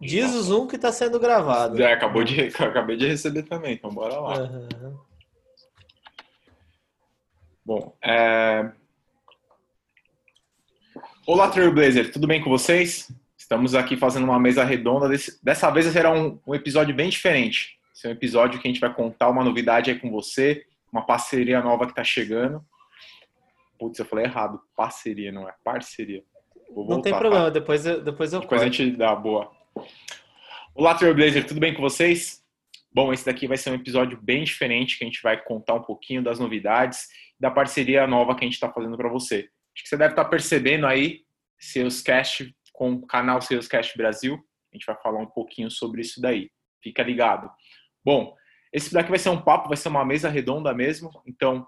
Diz o Zoom que está sendo gravado. É, acabou de, acabei de receber também, então bora lá. Uhum. Bom, é... Olá, Trailblazer, tudo bem com vocês? Estamos aqui fazendo uma mesa redonda. Dessa vez será um, um episódio bem diferente. Esse é um episódio que a gente vai contar uma novidade aí com você, uma parceria nova que está chegando. Putz, eu falei errado. Parceria, não é parceria. não tem problema, tá? depois eu, depois eu Depois corto. a gente dá boa. Olá, Trailblazer, tudo bem com vocês? Bom, esse daqui vai ser um episódio bem diferente, que a gente vai contar um pouquinho das novidades da parceria nova que a gente está fazendo para você. Acho que você deve estar tá percebendo aí, Salescast com o canal Salescast Brasil. A gente vai falar um pouquinho sobre isso daí. Fica ligado. Bom, esse daqui vai ser um papo, vai ser uma mesa redonda mesmo. Então,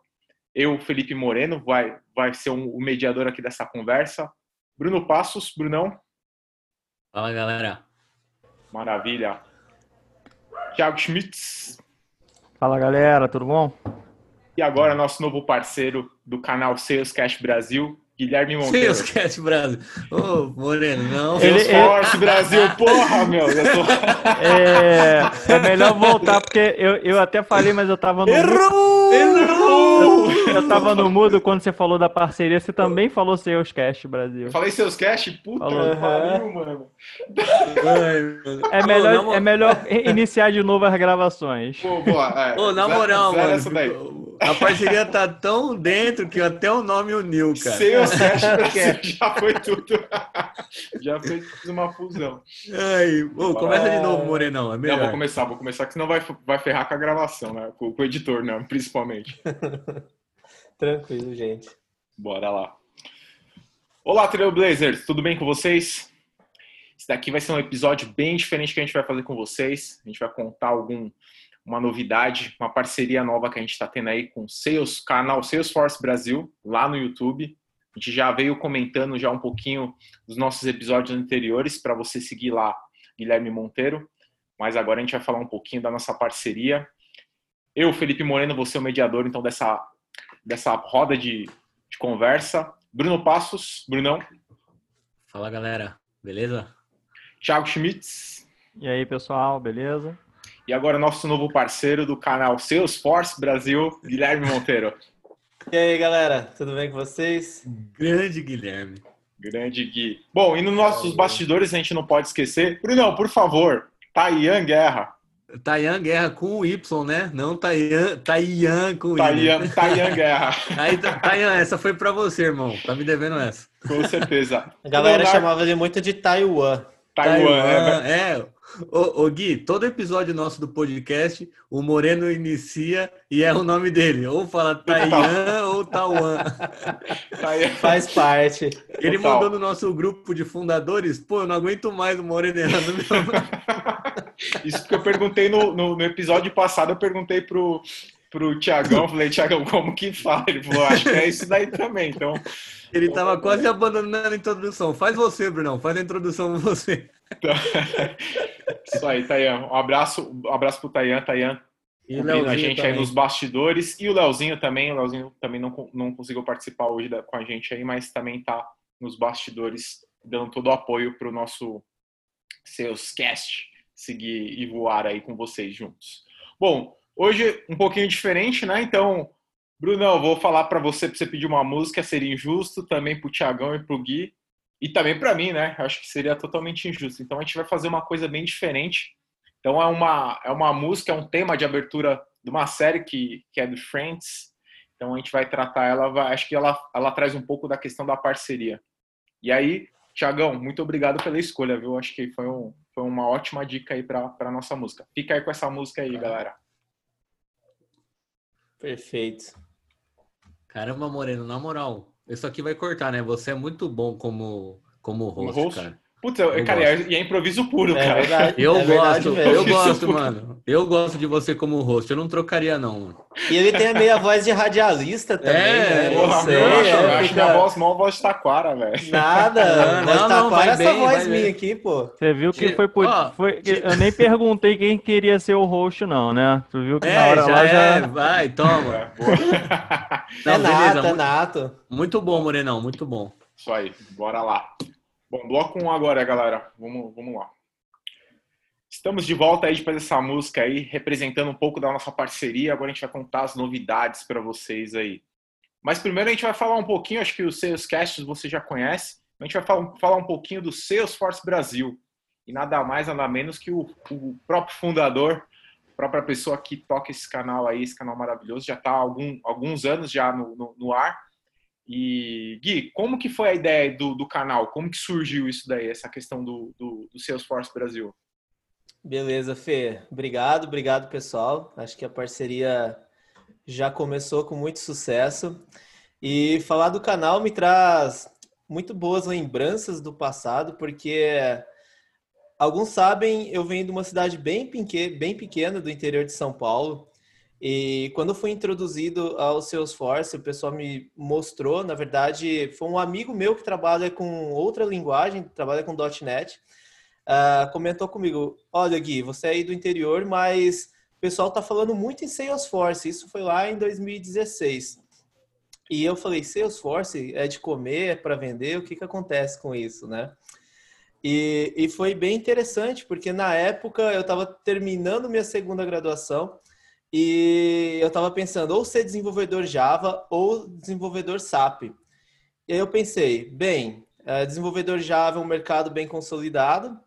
eu, Felipe Moreno, vai, vai ser um, o mediador aqui dessa conversa. Bruno Passos, Brunão. Fala, galera. Maravilha. Thiago Schmitz. Fala galera, tudo bom? E agora nosso novo parceiro do canal Sales Cash Brasil, Guilherme Monteiro. Sales Cash Brasil. Ô, oh, Moreno, não. Salesforce ele... Brasil, porra, meu. Tô... É, é melhor voltar, porque eu, eu até falei, mas eu tava no. Errou! Errou! Eu tava no mudo quando você falou da parceria. Você também falou Seus Cash Brasil. Eu falei Seus Cash? Puta falou. que pariu, mano. É melhor, é melhor iniciar de novo as gravações. Pô, boa. É. Ô, na moral, mano. A parceria tá tão dentro que até o nome uniu, cara. Seus Cash Brasil já foi tudo. já fez uma fusão. Ai, ô, começa de novo, Morenão. É melhor. Não, vou começar, vou começar, que senão vai, vai ferrar com a gravação, né? Com, com o editor, né? Principalmente. Tranquilo, gente. Bora lá. Olá, Trailblazers, tudo bem com vocês? Esse daqui vai ser um episódio bem diferente que a gente vai fazer com vocês. A gente vai contar algum uma novidade, uma parceria nova que a gente está tendo aí com o Sales, canal Salesforce Brasil, lá no YouTube. A gente já veio comentando já um pouquinho dos nossos episódios anteriores para você seguir lá, Guilherme Monteiro. Mas agora a gente vai falar um pouquinho da nossa parceria. Eu, Felipe Moreno, vou ser o mediador então dessa dessa roda de, de conversa. Bruno Passos, Brunão. Fala galera, beleza? Thiago Schmitz. E aí pessoal, beleza? E agora nosso novo parceiro do canal Salesforce Brasil, Guilherme Monteiro. E aí galera, tudo bem com vocês? Grande Guilherme. Grande Gui. Bom, e nos nossos bastidores a gente não pode esquecer. Brunão, por favor, Taian Guerra. Tayan Guerra com o Y, né? Não Tayan, Tayan com o Tayan, I. Tayan Guerra. Aí, Tayan, essa foi para você, irmão. Tá me devendo essa. Com certeza. A galera Leonardo... chamava ele muito de Taiwan. Taiwan, Taiwan é. é. Ô, ô, Gui, todo episódio nosso do podcast, o Moreno inicia e é o nome dele. Ou fala Taiwan ou Taiwan. Faz parte. Ele Total. mandou no nosso grupo de fundadores, pô, eu não aguento mais o Moreno errando meu nome. Isso que eu perguntei no, no, no, episódio passado, eu perguntei pro, pro Tiagão, falei, Tiagão, como que fala? Ele falou, acho que é isso daí também, então... Ele tava quase abandonando a introdução. Faz você, Brunão, faz a introdução você. Então, isso aí, Tayan. Um abraço, um abraço pro Tayan, Tayan. E a gente também. aí nos bastidores. E o Leozinho também. O Leozinho também não, não conseguiu participar hoje da, com a gente aí, mas também tá nos bastidores, dando todo o apoio pro nosso Salescast seguir e voar aí com vocês juntos. Bom, hoje um pouquinho diferente, né? Então, Brunão, vou falar para você, para você pedir uma música, seria injusto, também para o Tiagão e para o Gui, e também para mim, né? Acho que seria totalmente injusto. Então a gente vai fazer uma coisa bem diferente. Então é uma, é uma música, é um tema de abertura de uma série que, que é do Friends. Então a gente vai tratar ela, vai, acho que ela, ela traz um pouco da questão da parceria. E aí, Tiagão, muito obrigado pela escolha, viu? Acho que foi um, foi uma ótima dica aí para a nossa música. Fica aí com essa música aí, galera. Perfeito. Caramba, Moreno, na moral, isso aqui vai cortar, né? Você é muito bom como, como host, host? cara. Putz, eu, Eu cara, gosto. e é improviso puro, É cara. verdade. Eu é verdade gosto, mesmo. eu gosto, mano. Eu gosto de você como host. Eu não trocaria, não. mano. E ele tem a meia voz de radialista também, É, né? Porra, sei, meu, eu acho, é, eu acho fica- minha voz mal voz de taquara, velho. Nada. Não, Voz não, Taquara vai é essa bem, voz minha bem. aqui, pô. Você viu que foi por. ó, foi- Eu nem perguntei quem queria ser o host, não, né? Tu viu que na É, hora já lá é. já. Vai, toma. É. Não, é beleza, nato, é muito- nato. Muito bom, Morenão, muito bom. Isso aí, bora lá. Bom, bloco 1 agora, galera. Vamos, vamos lá. Estamos de volta aí depois dessa música aí, representando um pouco da nossa parceria. Agora a gente vai contar as novidades para vocês aí. Mas primeiro a gente vai falar um pouquinho, acho que os Salescasts você já conhece. A gente vai falar um pouquinho do Salesforce Brasil. E nada mais, nada menos que o, o próprio fundador, a própria pessoa que toca esse canal aí, esse canal maravilhoso, já está há algum, alguns anos já no, no, no ar. E, Gui, como que foi a ideia do, do canal? Como que surgiu isso daí, essa questão do, do, do Salesforce Brasil? Beleza, Fê. Obrigado, obrigado, pessoal. Acho que a parceria já começou com muito sucesso. E falar do canal me traz muito boas lembranças do passado, porque alguns sabem, eu venho de uma cidade bem, bem pequena do interior de São Paulo. E quando fui introduzido ao Salesforce, o pessoal me mostrou, na verdade, foi um amigo meu que trabalha com outra linguagem, trabalha com .NET, ah, comentou comigo, olha Gui, você é aí do interior, mas o pessoal tá falando muito em Salesforce, isso foi lá em 2016. E eu falei, Salesforce é de comer, é para vender, o que que acontece com isso, né? E, e foi bem interessante, porque na época eu estava terminando minha segunda graduação e eu estava pensando ou ser desenvolvedor Java ou desenvolvedor SAP. E aí eu pensei, bem, eh, desenvolvedor Java é um mercado bem consolidado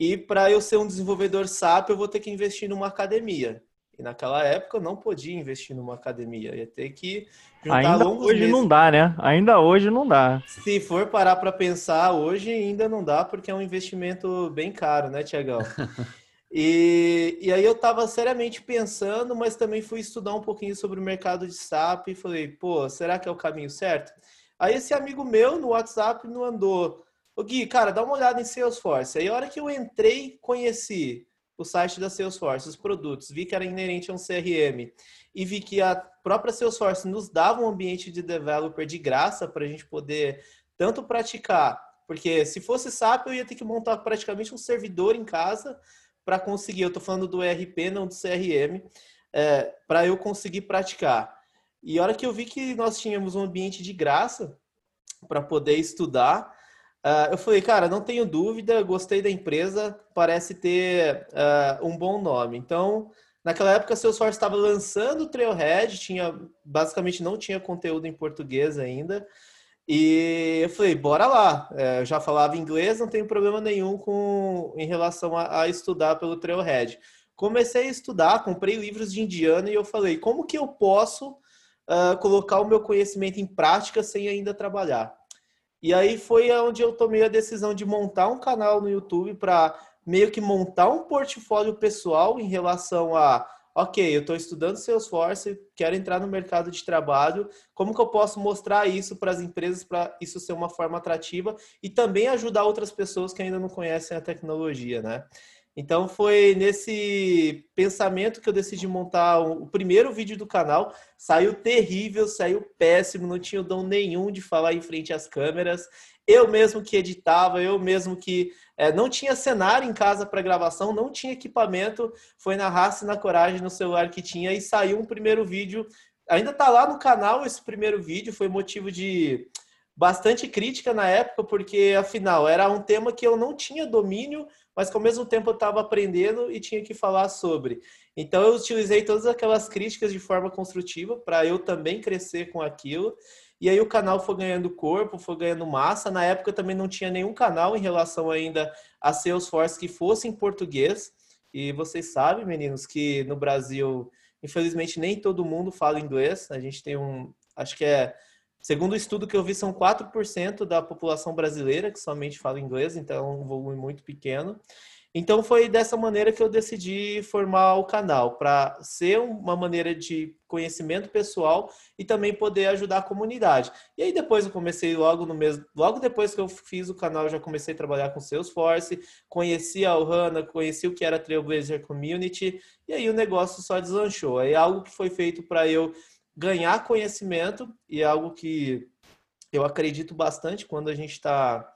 e para eu ser um desenvolvedor SAP eu vou ter que investir numa academia. E naquela época eu não podia investir numa academia, ia ter que juntar Ainda longos hoje meses. não dá, né? Ainda hoje não dá. Se for parar para pensar, hoje ainda não dá, porque é um investimento bem caro, né, Tiagão? E, e aí eu estava seriamente pensando, mas também fui estudar um pouquinho sobre o mercado de SAP e falei, pô, será que é o caminho certo? Aí esse amigo meu no WhatsApp não andou. Ô Gui, cara, dá uma olhada em Salesforce. Aí a hora que eu entrei, conheci o site da Salesforce, os produtos, vi que era inerente a um CRM e vi que a própria Salesforce nos dava um ambiente de developer de graça para a gente poder tanto praticar, porque se fosse SAP eu ia ter que montar praticamente um servidor em casa para conseguir, eu estou falando do ERP, não do CRM, é, para eu conseguir praticar. E a hora que eu vi que nós tínhamos um ambiente de graça para poder estudar, Uh, eu falei, cara, não tenho dúvida, gostei da empresa, parece ter uh, um bom nome. Então, naquela época, a Salesforce estava lançando o Trailhead, tinha, basicamente não tinha conteúdo em português ainda. E eu falei, bora lá. É, eu já falava inglês, não tenho problema nenhum com, em relação a, a estudar pelo Trailhead. Comecei a estudar, comprei livros de indiano e eu falei, como que eu posso uh, colocar o meu conhecimento em prática sem ainda trabalhar? E aí foi onde eu tomei a decisão de montar um canal no YouTube para meio que montar um portfólio pessoal em relação a, ok, eu estou estudando Salesforce, quero entrar no mercado de trabalho, como que eu posso mostrar isso para as empresas para isso ser uma forma atrativa e também ajudar outras pessoas que ainda não conhecem a tecnologia, né? Então foi nesse pensamento que eu decidi montar o primeiro vídeo do canal. Saiu terrível, saiu péssimo, não tinha dom nenhum de falar em frente às câmeras. Eu mesmo que editava, eu mesmo que é, não tinha cenário em casa para gravação, não tinha equipamento. Foi na raça e na coragem no celular que tinha e saiu um primeiro vídeo. Ainda tá lá no canal esse primeiro vídeo, foi motivo de bastante crítica na época, porque afinal era um tema que eu não tinha domínio, mas que ao mesmo tempo eu estava aprendendo e tinha que falar sobre. Então eu utilizei todas aquelas críticas de forma construtiva para eu também crescer com aquilo. E aí o canal foi ganhando corpo, foi ganhando massa. Na época também não tinha nenhum canal em relação ainda a Salesforce que fosse em português. E vocês sabem, meninos, que no Brasil, infelizmente, nem todo mundo fala inglês. A gente tem um, acho que é Segundo o estudo que eu vi, são 4% da população brasileira que somente fala inglês, então é um volume muito pequeno. Então foi dessa maneira que eu decidi formar o canal, para ser uma maneira de conhecimento pessoal e também poder ajudar a comunidade. E aí depois eu comecei logo no mesmo, logo depois que eu fiz o canal, eu já comecei a trabalhar com Salesforce, conheci a Ohana, conheci o que era Trailblazer Community, e aí o negócio só deslanchou. É algo que foi feito para eu ganhar conhecimento e é algo que eu acredito bastante quando a gente está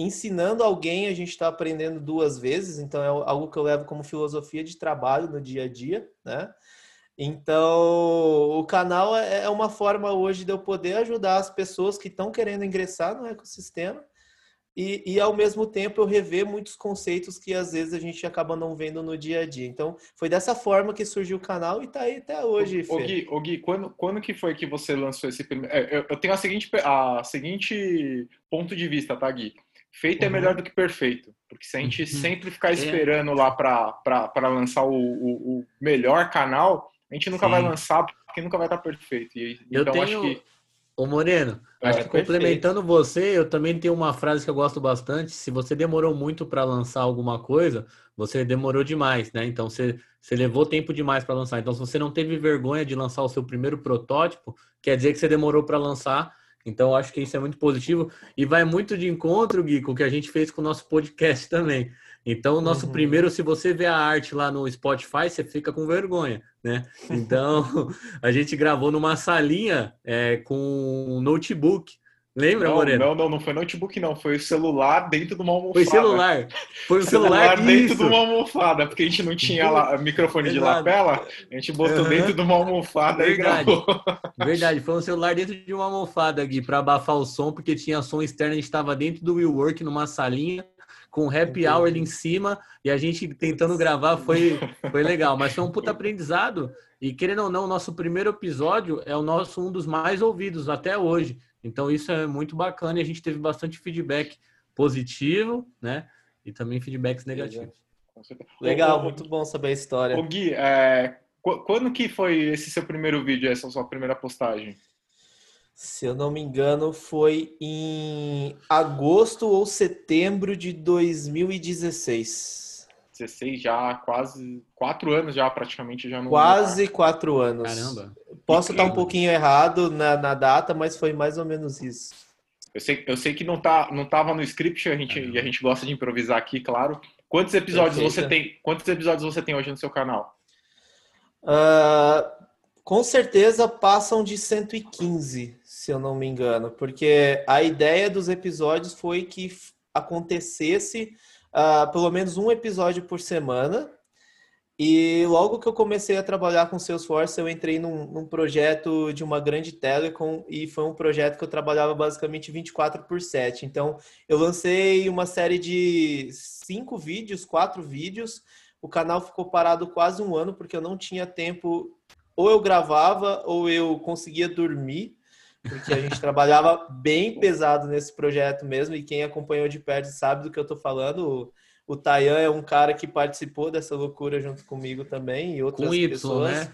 ensinando alguém, a gente está aprendendo duas vezes, então é algo que eu levo como filosofia de trabalho no dia a dia, né? Então, o canal é, é uma forma hoje de eu poder ajudar as pessoas que estão querendo ingressar no ecossistema e, e, ao mesmo tempo eu rever muitos conceitos que às vezes a gente acaba não vendo no dia a dia. Então, foi dessa forma que surgiu o canal e está aí até hoje. O, o Gui, o Gui quando, quando que foi que você lançou esse primeiro. É, eu, eu, tenho a seguinte, a seguinte ponto de vista, tá, Gui? Feito é uhum. é melhor do que perfeito. Porque se a gente uhum. sempre ficar é. esperando é. lá para lançar o, o, o, melhor canal, a gente nunca Sim. vai lançar porque nunca vai estar perfeito. E, eu então tenho... acho que. Ô Moreno, é, acho que complementando você, eu também tenho uma frase que eu gosto bastante. Se você demorou muito para lançar alguma coisa, você demorou demais, né? Então você, você levou tempo demais para lançar. Então, se você não teve vergonha de lançar o seu primeiro protótipo, quer dizer que você demorou para lançar então, acho que isso é muito positivo e vai muito de encontro, Gui, com o que a gente fez com o nosso podcast também. Então, o nosso uhum. primeiro, se você vê a arte lá no Spotify, você fica com vergonha, né? Então, a gente gravou numa salinha é, com um notebook. Lembra, não, Moreno? Não, não, não foi notebook, não. Foi o celular dentro de uma almofada. Foi celular. Foi o celular, celular dentro de uma almofada, porque a gente não tinha lá, microfone de lapela, a gente botou uhum. dentro de uma almofada Verdade. e gravou. Verdade, foi um celular dentro de uma almofada, Gui, para abafar o som, porque tinha som externo, a gente estava dentro do Will Work, numa salinha, com happy hour ali em cima, e a gente tentando gravar, foi, foi legal. Mas foi um puta aprendizado, e querendo ou não, o nosso primeiro episódio é o nosso um dos mais ouvidos até hoje. Então isso é muito bacana e a gente teve bastante feedback positivo, né? E também feedbacks negativos. Legal, muito bom saber a história. O Gui, é, quando que foi esse seu primeiro vídeo, essa sua primeira postagem? Se eu não me engano, foi em agosto ou setembro de 2016. 16 já, quase quatro anos já, praticamente já no. Quase quatro anos. Caramba. Posso estar um pouquinho errado na, na data, mas foi mais ou menos isso. Eu sei, eu sei que não tá, não estava no script, a gente, e a gente gosta de improvisar aqui, claro. Quantos episódios Perfeito. você tem? Quantos episódios você tem hoje no seu canal? Uh, com certeza passam de 115, se eu não me engano, porque a ideia dos episódios foi que acontecesse uh, pelo menos um episódio por semana. E logo que eu comecei a trabalhar com Salesforce, eu entrei num, num, projeto de uma grande telecom e foi um projeto que eu trabalhava basicamente 24 por 7. Então, eu lancei uma série de cinco vídeos, quatro vídeos. O canal ficou parado quase um ano porque eu não tinha tempo. Ou eu gravava ou eu conseguia dormir, porque a gente trabalhava bem pesado nesse projeto mesmo. E quem acompanhou de perto sabe do que eu estou falando. O Tayan é um cara que participou dessa loucura junto comigo também e outras com y, pessoas. Né?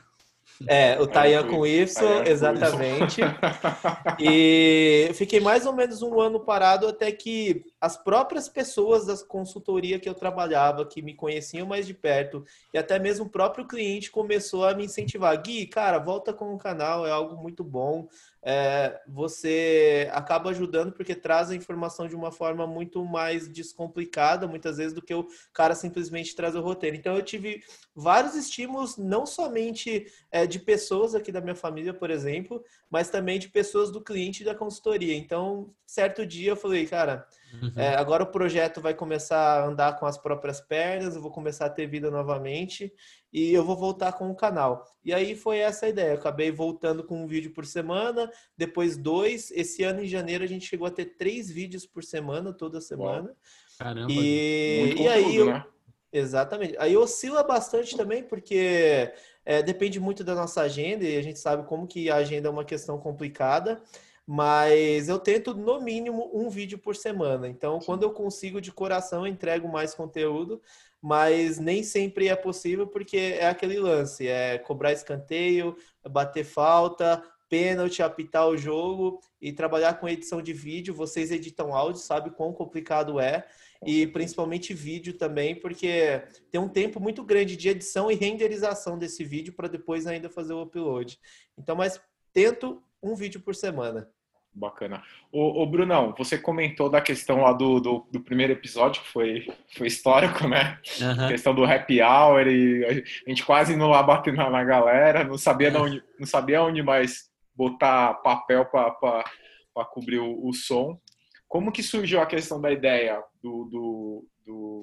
É, o Tayan com Y, exatamente. E fiquei mais ou menos um ano parado até que as próprias pessoas da consultoria que eu trabalhava, que me conheciam mais de perto, e até mesmo o próprio cliente começou a me incentivar. Gui, cara, volta com o canal, é algo muito bom é, você acaba ajudando porque traz a informação de uma forma muito mais descomplicada, muitas vezes, do que o cara simplesmente traz o roteiro. Então, eu tive vários estímulos, não somente é, de pessoas aqui da minha família, por exemplo, mas também de pessoas do cliente da consultoria. Então, certo dia eu falei, cara, uhum. é, agora o projeto vai começar a andar com as próprias pernas, eu vou começar a ter vida novamente e eu vou voltar com o canal. E aí foi essa a ideia. Eu acabei voltando com um vídeo por semana, depois dois. Esse ano em janeiro a gente chegou a ter três vídeos por semana, toda semana. Caramba, e, e aí eu... né? Exatamente. Aí oscila bastante também, porque é, depende muito da nossa agenda e a gente sabe como que a agenda é uma questão complicada. Mas eu tento, no mínimo, um vídeo por semana. Então, quando eu consigo de coração, eu entrego mais conteúdo mas nem sempre é possível porque é aquele lance, é cobrar escanteio, bater falta, pênalti, apitar o jogo e trabalhar com edição de vídeo. Vocês editam áudio, sabe quão complicado é. E principalmente vídeo também, porque tem um tempo muito grande de edição e renderização desse vídeo para depois ainda fazer o upload. Então, mas tento um vídeo por semana. Bacana. O, o, Brunão, você comentou da questão lá do, do, do, primeiro episódio, que foi, foi histórico, né? Uhum. A questão do happy hour e a gente quase não lá batendo na galera, não sabia, uhum. onde, não sabia onde mais botar papel para cobrir o, o, som. Como que surgiu a questão da ideia do, do, do,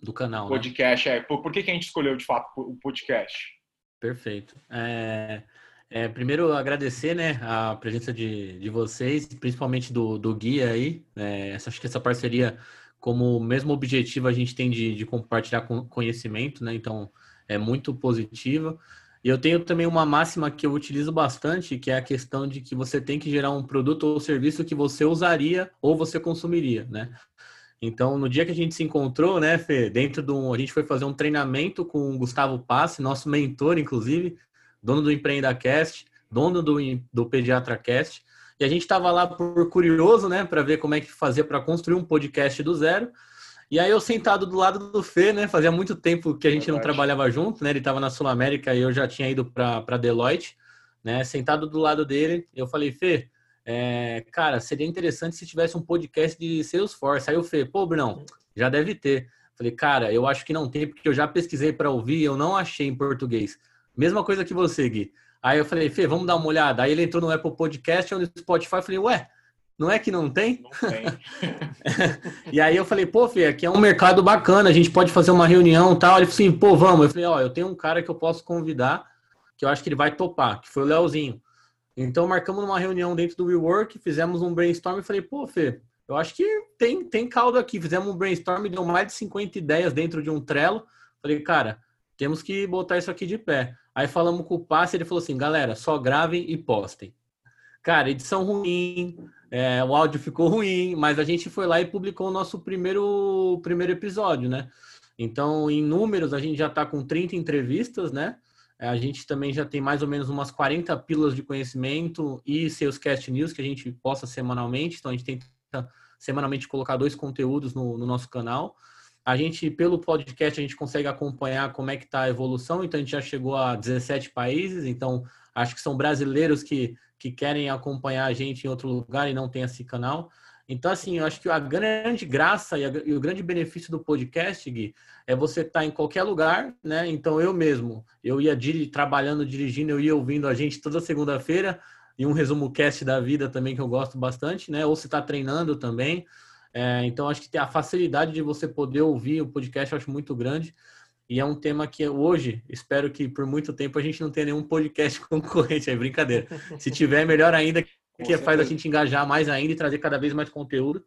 do canal, né? podcast? Né? É, por, por que, que a gente escolheu, de fato, o podcast? Perfeito. É... É, primeiro, agradecer né, a presença de, de vocês, principalmente do, do Guia aí. É, essa, acho que essa parceria, como mesmo objetivo, a gente tem de, de compartilhar conhecimento, né? Então, é muito positiva. E eu tenho também uma máxima que eu utilizo bastante, que é a questão de que você tem que gerar um produto ou serviço que você usaria ou você consumiria, né? Então, no dia que a gente se encontrou, né, Fê, dentro de um, a gente foi fazer um treinamento com o Gustavo Passe, nosso mentor, inclusive, dono do EmpreendaCast, dono do, do PediatraCast, e a gente estava lá por curioso, né, para ver como é que fazia para construir um podcast do zero. E aí eu sentado do lado do Fê, né, fazia muito tempo que a gente não trabalhava junto, né, ele estava na Sul América e eu já tinha ido para Deloitte, né, sentado do lado dele, eu falei, Fê, é, cara, seria interessante se tivesse um podcast de Salesforce. Aí o Fê, pô, Brunão, já deve ter. Falei, cara, eu acho que não tem, porque eu já pesquisei para ouvir, eu não achei em português. Mesma coisa que você, Gui. Aí eu falei, Fê, vamos dar uma olhada. Aí ele entrou no Apple Podcast ou no Spotify. Eu falei, ué, não é que não tem? Não tem. e aí eu falei, pô, Fê, aqui é um mercado bacana, a gente pode fazer uma reunião e tal. Ele falou assim, pô, vamos. Eu falei, ó, eu tenho um cara que eu posso convidar, que eu acho que ele vai topar, que foi o Leozinho. Então marcamos uma reunião dentro do WeWork, fizemos um brainstorm e falei, pô, Fê, eu acho que tem, tem caldo aqui. Fizemos um brainstorm, deu mais de 50 ideias dentro de um Trello. Falei, cara, temos que botar isso aqui de pé. Aí falamos com o passe, ele falou assim, galera, só gravem e postem. Cara, edição ruim, é, o áudio ficou ruim, mas a gente foi lá e publicou o nosso primeiro, primeiro episódio, né? Então, em números, a gente já está com 30 entrevistas, né? É, a gente também já tem mais ou menos umas 40 pílulas de conhecimento e seus cast news que a gente posta semanalmente. Então, a gente tenta semanalmente colocar dois conteúdos no, no nosso canal. A gente, pelo podcast, a gente consegue acompanhar como é que está a evolução. Então, a gente já chegou a 17 países. Então, acho que são brasileiros que, que querem acompanhar a gente em outro lugar e não tem esse canal. Então, assim, eu acho que a grande graça e, a, e o grande benefício do podcast, Gui, é você estar tá em qualquer lugar, né? Então, eu mesmo, eu ia dir, trabalhando, dirigindo, eu ia ouvindo a gente toda segunda-feira e um resumo cast da vida também que eu gosto bastante, né? Ou se está treinando também. É, então, acho que tem a facilidade de você poder ouvir o podcast, eu acho muito grande. E é um tema que hoje, espero que por muito tempo a gente não tenha nenhum podcast concorrente, é brincadeira. Se tiver, melhor ainda, que faz a gente engajar mais ainda e trazer cada vez mais conteúdo.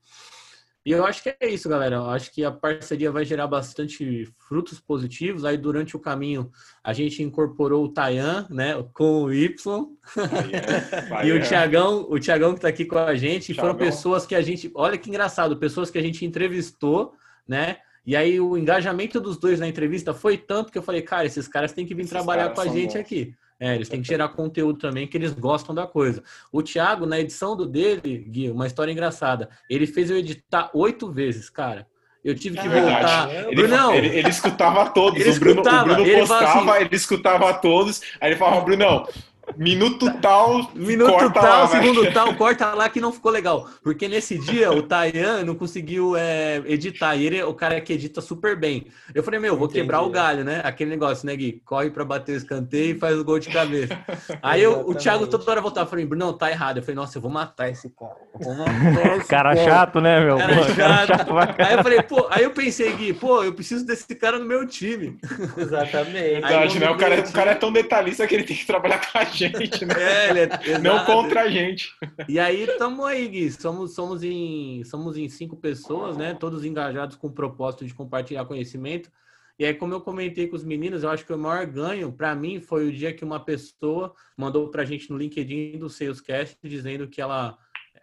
E eu acho que é isso, galera. Eu acho que a parceria vai gerar bastante frutos positivos. Aí, durante o caminho, a gente incorporou o Tayan, né, com o Y. e o Tiagão, o Tiagão que está aqui com a gente. Thiagão. Foram pessoas que a gente... Olha que engraçado. Pessoas que a gente entrevistou, né? E aí, o engajamento dos dois na entrevista foi tanto que eu falei, cara, esses caras têm que vir esses trabalhar com a gente bons. aqui. É, eles têm que gerar conteúdo também, que eles gostam da coisa. O Thiago, na edição do dele, Gui, uma história engraçada. Ele fez eu editar oito vezes, cara. Eu tive que é voltar. Ele, Brunão, ele, ele, escutava todos. Ele o Bruno, escutava, o Bruno ele postava, assim, ele escutava todos. Aí ele falava, Brunão, Minuto tal, minuto tal, lá, segundo tal, corta lá que não ficou legal. Porque nesse dia o Tayan não conseguiu é, editar. E ele é o cara que edita super bem. Eu falei, meu, vou Entendi. quebrar o galho, né? Aquele negócio, né, Gui? Corre pra bater o escanteio e faz o gol de cabeça. Aí eu, o Thiago toda hora voltava. Eu falei, não, tá errado. Eu falei, nossa, eu vou matar esse cara. Matar esse cara, cara chato, né, meu? Cara, pô, chato. chato aí eu falei, pô, aí eu pensei, Gui, pô, eu preciso desse cara no meu time. Exatamente. Verdade, né? O cara, o cara é tão detalhista que ele tem que trabalhar com a gente, né? É, é, ele é, não contra a gente. E aí estamos aí, Gui. Somos, somos, em, somos em cinco pessoas, né? Todos engajados com o propósito de compartilhar conhecimento. E aí, como eu comentei com os meninos, eu acho que o maior ganho para mim foi o dia que uma pessoa mandou para a gente no LinkedIn do Salescast dizendo que ela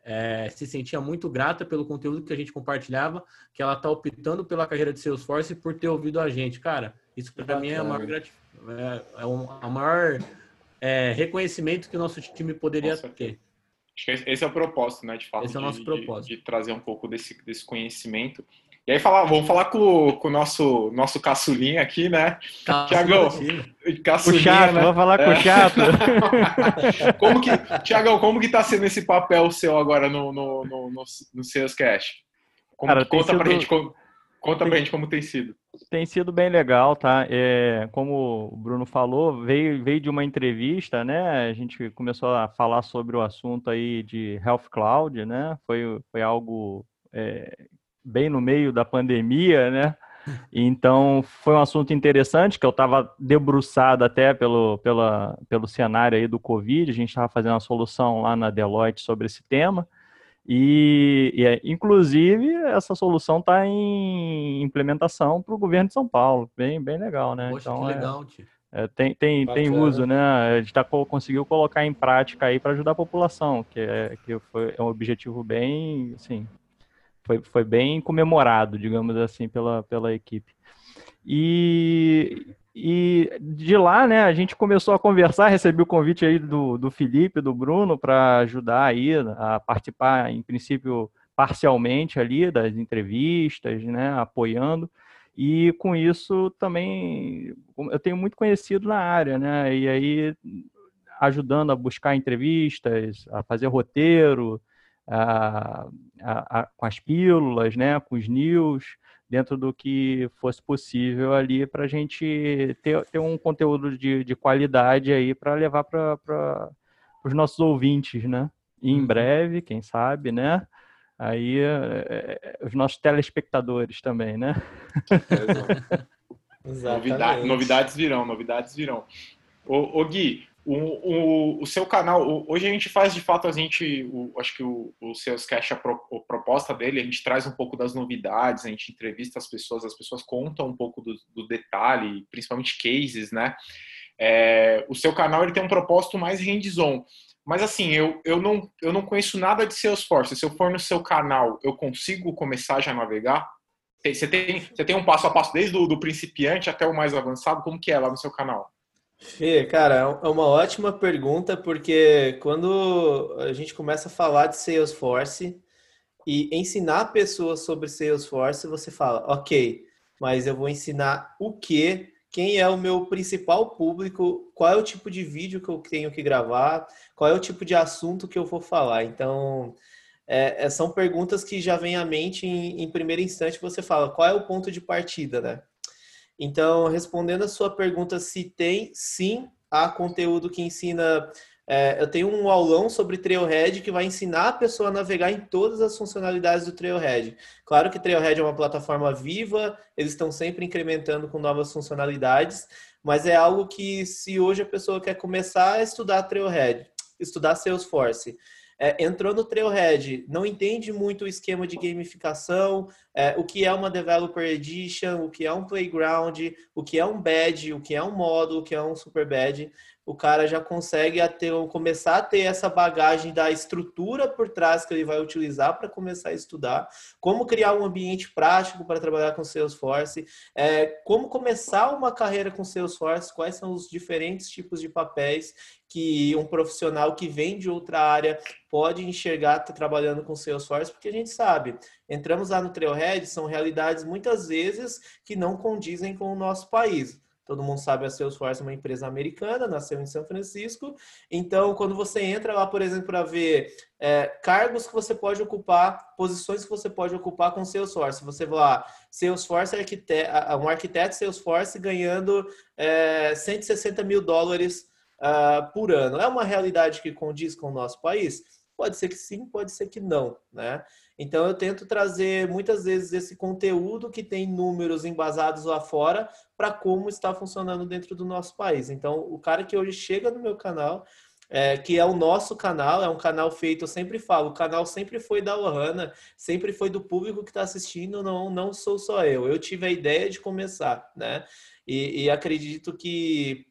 é, se sentia muito grata pelo conteúdo que a gente compartilhava, que ela está optando pela carreira de Salesforce por ter ouvido a gente. Cara, isso para mim é a maior gratificação. É, é a maior é, reconhecimento que o nosso time poderia ter. Acho que esse é o propósito, né? De fato, esse é o nosso de, propósito. De, de, trazer um pouco desse, desse conhecimento. E aí falar, vamos falar com, com o nosso, nosso caçulinha aqui, né? Tiagão, caçulinha, o chato, né? vamos falar com é. o chato. como que, Tiagão, como que tá sendo esse papel seu agora no, no, no, no, no Salescast? Como, Cara, conta sido... pra gente como, Conta tem, pra gente como tem sido. Tem sido bem legal, tá? É, como o Bruno falou, veio, veio de uma entrevista, né? A gente começou a falar sobre o assunto aí de Health Cloud, né? Foi, foi algo é, bem no meio da pandemia, né? Então, foi um assunto interessante, que eu estava debruçado até pelo, pela, pelo cenário aí do Covid, a gente estava fazendo uma solução lá na Deloitte sobre esse tema, e, e é, inclusive, essa solução está em implementação para o governo de São Paulo. Bem, bem legal, né? Poxa, então, que é, legal, tio. É, tem, tem, tem uso, né? A gente tá, conseguiu colocar em prática aí para ajudar a população, que, é, que foi, é um objetivo bem, assim, foi, foi bem comemorado, digamos assim, pela, pela equipe. E, e de lá, né, a gente começou a conversar, recebi o convite aí do, do Felipe, do Bruno, para ajudar aí a participar, em princípio, parcialmente ali das entrevistas, né, apoiando. E com isso também eu tenho muito conhecido na área, né? E aí ajudando a buscar entrevistas, a fazer roteiro, a, a, a, com as pílulas, né? Com os news dentro do que fosse possível ali para a gente ter, ter um conteúdo de, de qualidade aí para levar para os nossos ouvintes, né? E em uhum. breve, quem sabe, né? Aí é, os nossos telespectadores também, né? Novidade, novidades virão, novidades virão. Ô, ô Gui, o, o, o, seu canal, hoje a gente faz de fato, a gente, o, acho que o, o Salescast, a, pro, a, proposta dele, a gente traz um pouco das novidades, a gente entrevista as pessoas, as pessoas contam um pouco do, do detalhe, principalmente cases, né? É, o seu canal ele tem um propósito mais hands-on. Mas assim, eu, eu, não, eu não conheço nada de Salesforce. Se eu for no seu canal, eu consigo começar já a navegar? Você tem, você tem um passo a passo desde o do principiante até o mais avançado? Como que é lá no seu canal? Fê, cara, é uma ótima pergunta, porque quando a gente começa a falar de Salesforce e ensinar pessoas sobre Salesforce, você fala, ok, mas eu vou ensinar o que, quem é o meu principal público, qual é o tipo de vídeo que eu tenho que gravar, qual é o tipo de assunto que eu vou falar. Então, é, é são perguntas que já vêm à mente em, em primeiro instante, você fala, qual é o ponto de partida, né? Então, respondendo a sua pergunta, se tem, sim, há conteúdo que ensina. É, eu tenho um aulão sobre Trailhead que vai ensinar a pessoa a navegar em todas as funcionalidades do Trailhead. Claro que Trailhead é uma plataforma viva, eles estão sempre incrementando com novas funcionalidades, mas é algo que, se hoje a pessoa quer começar a estudar Trailhead, estudar Salesforce, é, entrou no Trailhead, não entende muito o esquema de gamificação, é, o que é uma Developer Edition, o que é um Playground, o que é um badge, o que é um módulo, o que é um Super Badge, o cara já consegue a ter, começar a ter essa bagagem da estrutura por trás que ele vai utilizar para começar a estudar, como criar um ambiente prático para trabalhar com Salesforce, é, como começar uma carreira com Salesforce, quais são os diferentes tipos de papéis que um profissional que vem de outra área pode enxergar tá trabalhando com Salesforce, porque a gente sabe, entramos lá no Trailhead, são realidades muitas vezes que não condizem com o nosso país. Todo mundo sabe a Salesforce é uma empresa americana, nasceu em São Francisco. Então, quando você entra lá, por exemplo, para ver é, cargos que você pode ocupar, posições que você pode ocupar com Salesforce, você vai lá, Salesforce arquiteto, um arquiteto Salesforce ganhando é, 160 mil dólares uh, por ano. É uma realidade que condiz com o nosso país? Pode ser que sim, pode ser que não, né? Então eu tento trazer muitas vezes esse conteúdo que tem números embasados lá fora para como está funcionando dentro do nosso país. Então o cara que hoje chega no meu canal, é, que é o nosso canal, é um canal feito, eu sempre falo, o canal sempre foi da Ohana, sempre foi do público que está assistindo, não, não sou só eu. Eu tive a ideia de começar, né? E, e acredito que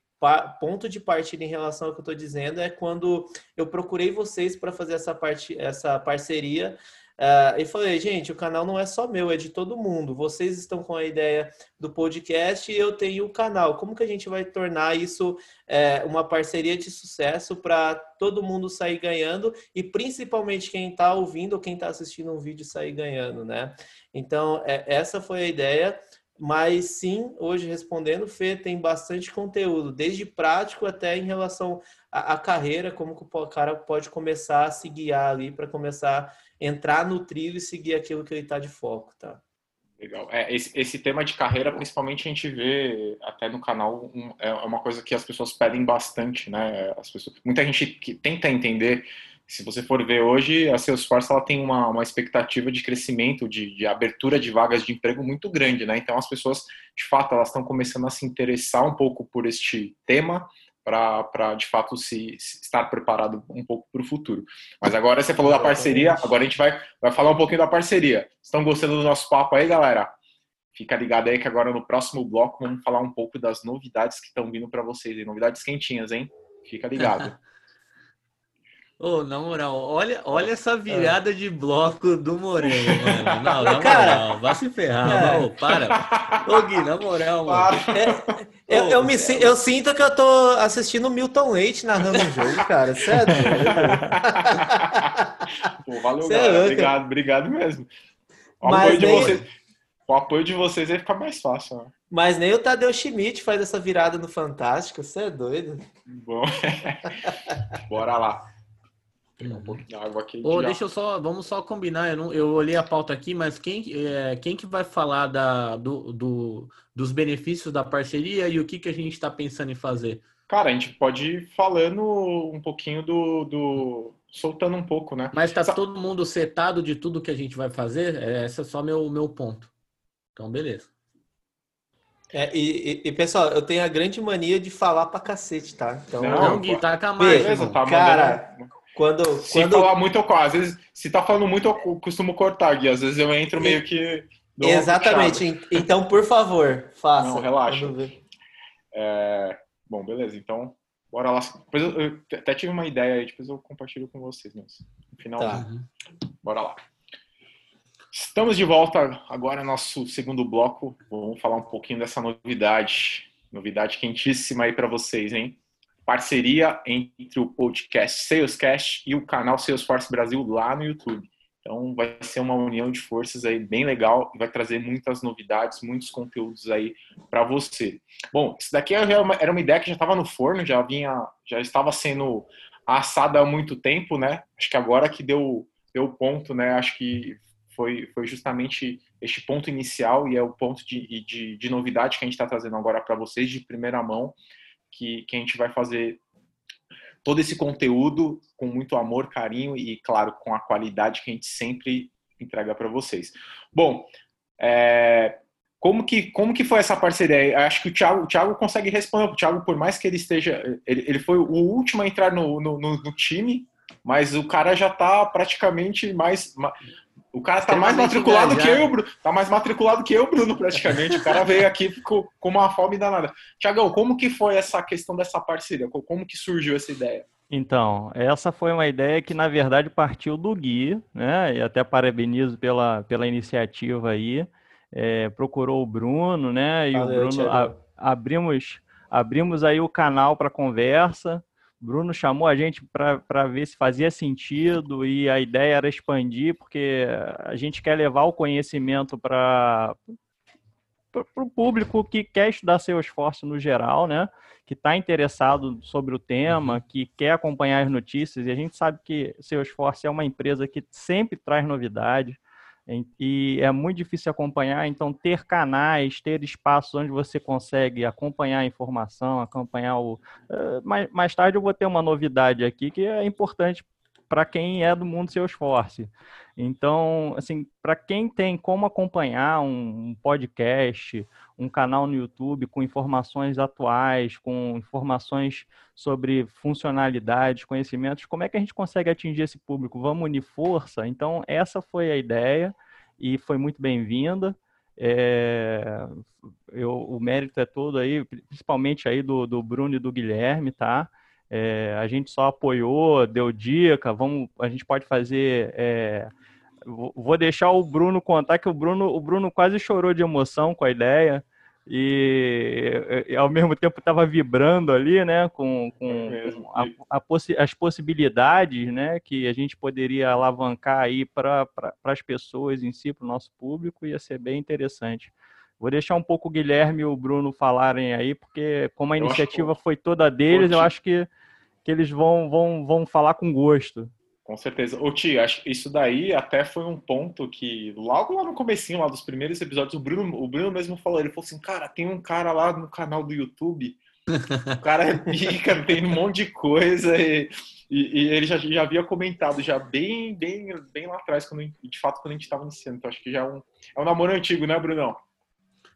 ponto de partida em relação ao que eu estou dizendo é quando eu procurei vocês para fazer essa, parte, essa parceria. Uh, e falei, gente, o canal não é só meu, é de todo mundo. Vocês estão com a ideia do podcast e eu tenho o canal. Como que a gente vai tornar isso é, uma parceria de sucesso para todo mundo sair ganhando e principalmente quem está ouvindo ou quem está assistindo um vídeo sair ganhando, né? Então, é, essa foi a ideia. Mas sim, hoje respondendo, Fê, tem bastante conteúdo, desde prático até em relação à, à carreira, como que o cara pode começar a se guiar ali para começar entrar no trilho e seguir aquilo que ele está de foco, tá? Legal. É, esse, esse, tema de carreira, principalmente, a gente vê até no canal, um, é uma coisa que as pessoas pedem bastante, né? As pessoas, muita gente que tenta entender. Se você for ver hoje, a Salesforce ela tem uma, uma expectativa de crescimento, de, de abertura de vagas de emprego muito grande, né? Então, as pessoas, de fato, elas estão começando a se interessar um pouco por este tema, para de fato se, se, estar preparado um pouco para o futuro. Mas agora você falou da parceria, agora a gente vai, vai falar um pouquinho da parceria. Estão gostando do nosso papo aí, galera? Fica ligado aí que agora no próximo bloco vamos falar um pouco das novidades que estão vindo para vocês, novidades quentinhas, hein? Fica ligado. Ô, oh, na moral, olha, olha essa virada é. de bloco do Moreno, mano. Não, na cara, moral, vai se ferrar, é. para. Ô, Gui, na moral, mano. É, eu, eu, me, eu sinto que eu tô assistindo Milton Leite narrando o jogo, cara. Sério. Pô, valeu, Cê galera. É obrigado, obrigado mesmo. O Mas apoio, nem... de vocês, o apoio de vocês aí fica mais fácil? Mas nem o Tadeu Schmidt faz essa virada no Fantástico, você é doido. Bom, bora lá. Pegar um uhum. de água aqui. Ô, deixa eu só, vamos só combinar. Eu, não, eu olhei a pauta aqui, mas quem, é, quem que vai falar da, do, do, dos benefícios da parceria e o que, que a gente está pensando em fazer? Cara, a gente pode ir falando um pouquinho do, do soltando um pouco, né? Mas está todo mundo setado de tudo que a gente vai fazer? É, esse é só meu meu ponto. Então, beleza. É, e, e, pessoal, eu tenho a grande mania de falar pra cacete, tá? Então, não, não Gui, tá com a Beleza, tá cara. Quando, se quando... falar muito, eu, às vezes, se tá falando muito, eu costumo cortar, Gui. Às vezes eu entro meio que. Exatamente. Então, por favor, faça. Não, relaxa. É... Bom, beleza. Então, bora lá. Depois eu, eu, até tive uma ideia aí, depois eu compartilho com vocês, mas no final, tá. bora lá. Estamos de volta agora nosso segundo bloco. Vamos falar um pouquinho dessa novidade, novidade quentíssima aí para vocês, hein? Parceria entre o podcast Salescast e o canal Salesforce Brasil lá no YouTube. Então vai ser uma união de forças aí bem legal e vai trazer muitas novidades, muitos conteúdos aí para você. Bom, isso daqui era uma, era uma ideia que já estava no forno, já vinha, já estava sendo assada há muito tempo, né? Acho que agora que deu deu ponto, né? Acho que foi, foi justamente este ponto inicial e é o ponto de, de, de novidade que a gente está trazendo agora para vocês de primeira mão que, que a gente vai fazer todo esse conteúdo com muito amor, carinho e, claro, com a qualidade que a gente sempre entrega para vocês. Bom, é, como, que, como que foi essa parceria? Acho que o Thiago, o Thiago consegue responder. O Thiago, por mais que ele esteja. Ele, ele foi o último a entrar no, no, no time, mas o cara já está praticamente mais. O cara tá mais matriculado que eu, Bruno. Tá mais matriculado que eu, Bruno, praticamente. O cara veio aqui com, com uma fome danada. Tiagão, como que foi essa questão dessa parceria? Como que surgiu essa ideia? Então, essa foi uma ideia que, na verdade, partiu do Gui, né? E até parabenizo pela, pela iniciativa aí. É, procurou o Bruno, né? E Valeu, o Bruno a, abrimos, abrimos aí o canal para conversa. Bruno chamou a gente para ver se fazia sentido e a ideia era expandir, porque a gente quer levar o conhecimento para o público que quer estudar seu esforço no geral, né? Que está interessado sobre o tema, uhum. que quer acompanhar as notícias, e a gente sabe que seu esforço é uma empresa que sempre traz novidades e é muito difícil acompanhar, então ter canais, ter espaços onde você consegue acompanhar a informação, acompanhar o. Eh, mais, mais tarde eu vou ter uma novidade aqui que é importante para quem é do mundo Salesforce. Então, assim, para quem tem como acompanhar um podcast, um canal no YouTube com informações atuais, com informações sobre funcionalidades, conhecimentos, como é que a gente consegue atingir esse público? Vamos unir força? Então, essa foi a ideia e foi muito bem-vinda. É, eu, o mérito é todo aí, principalmente aí do, do Bruno e do Guilherme, tá? É, a gente só apoiou, deu dica, vamos, a gente pode fazer é, vou deixar o Bruno contar que o Bruno, o Bruno quase chorou de emoção com a ideia e, e ao mesmo tempo estava vibrando ali, né, com, com, com a, a possi as possibilidades, né, que a gente poderia alavancar aí para pra, as pessoas em si, para o nosso público, ia ser bem interessante. Vou deixar um pouco o Guilherme e o Bruno falarem aí, porque como a eu iniciativa foi toda deles, eu acho que, que eles vão, vão, vão falar com gosto. Com certeza. Ô, Ti, isso daí até foi um ponto que, logo lá no comecinho, lá dos primeiros episódios, o Bruno, o Bruno mesmo falou, ele falou assim, cara, tem um cara lá no canal do YouTube, o cara é pica, tem um monte de coisa, e, e, e, ele já, já havia comentado já bem, bem, bem lá atrás, quando, de fato, quando a gente estava iniciando. Então, acho que já é um, é um namoro antigo, né, Brunão?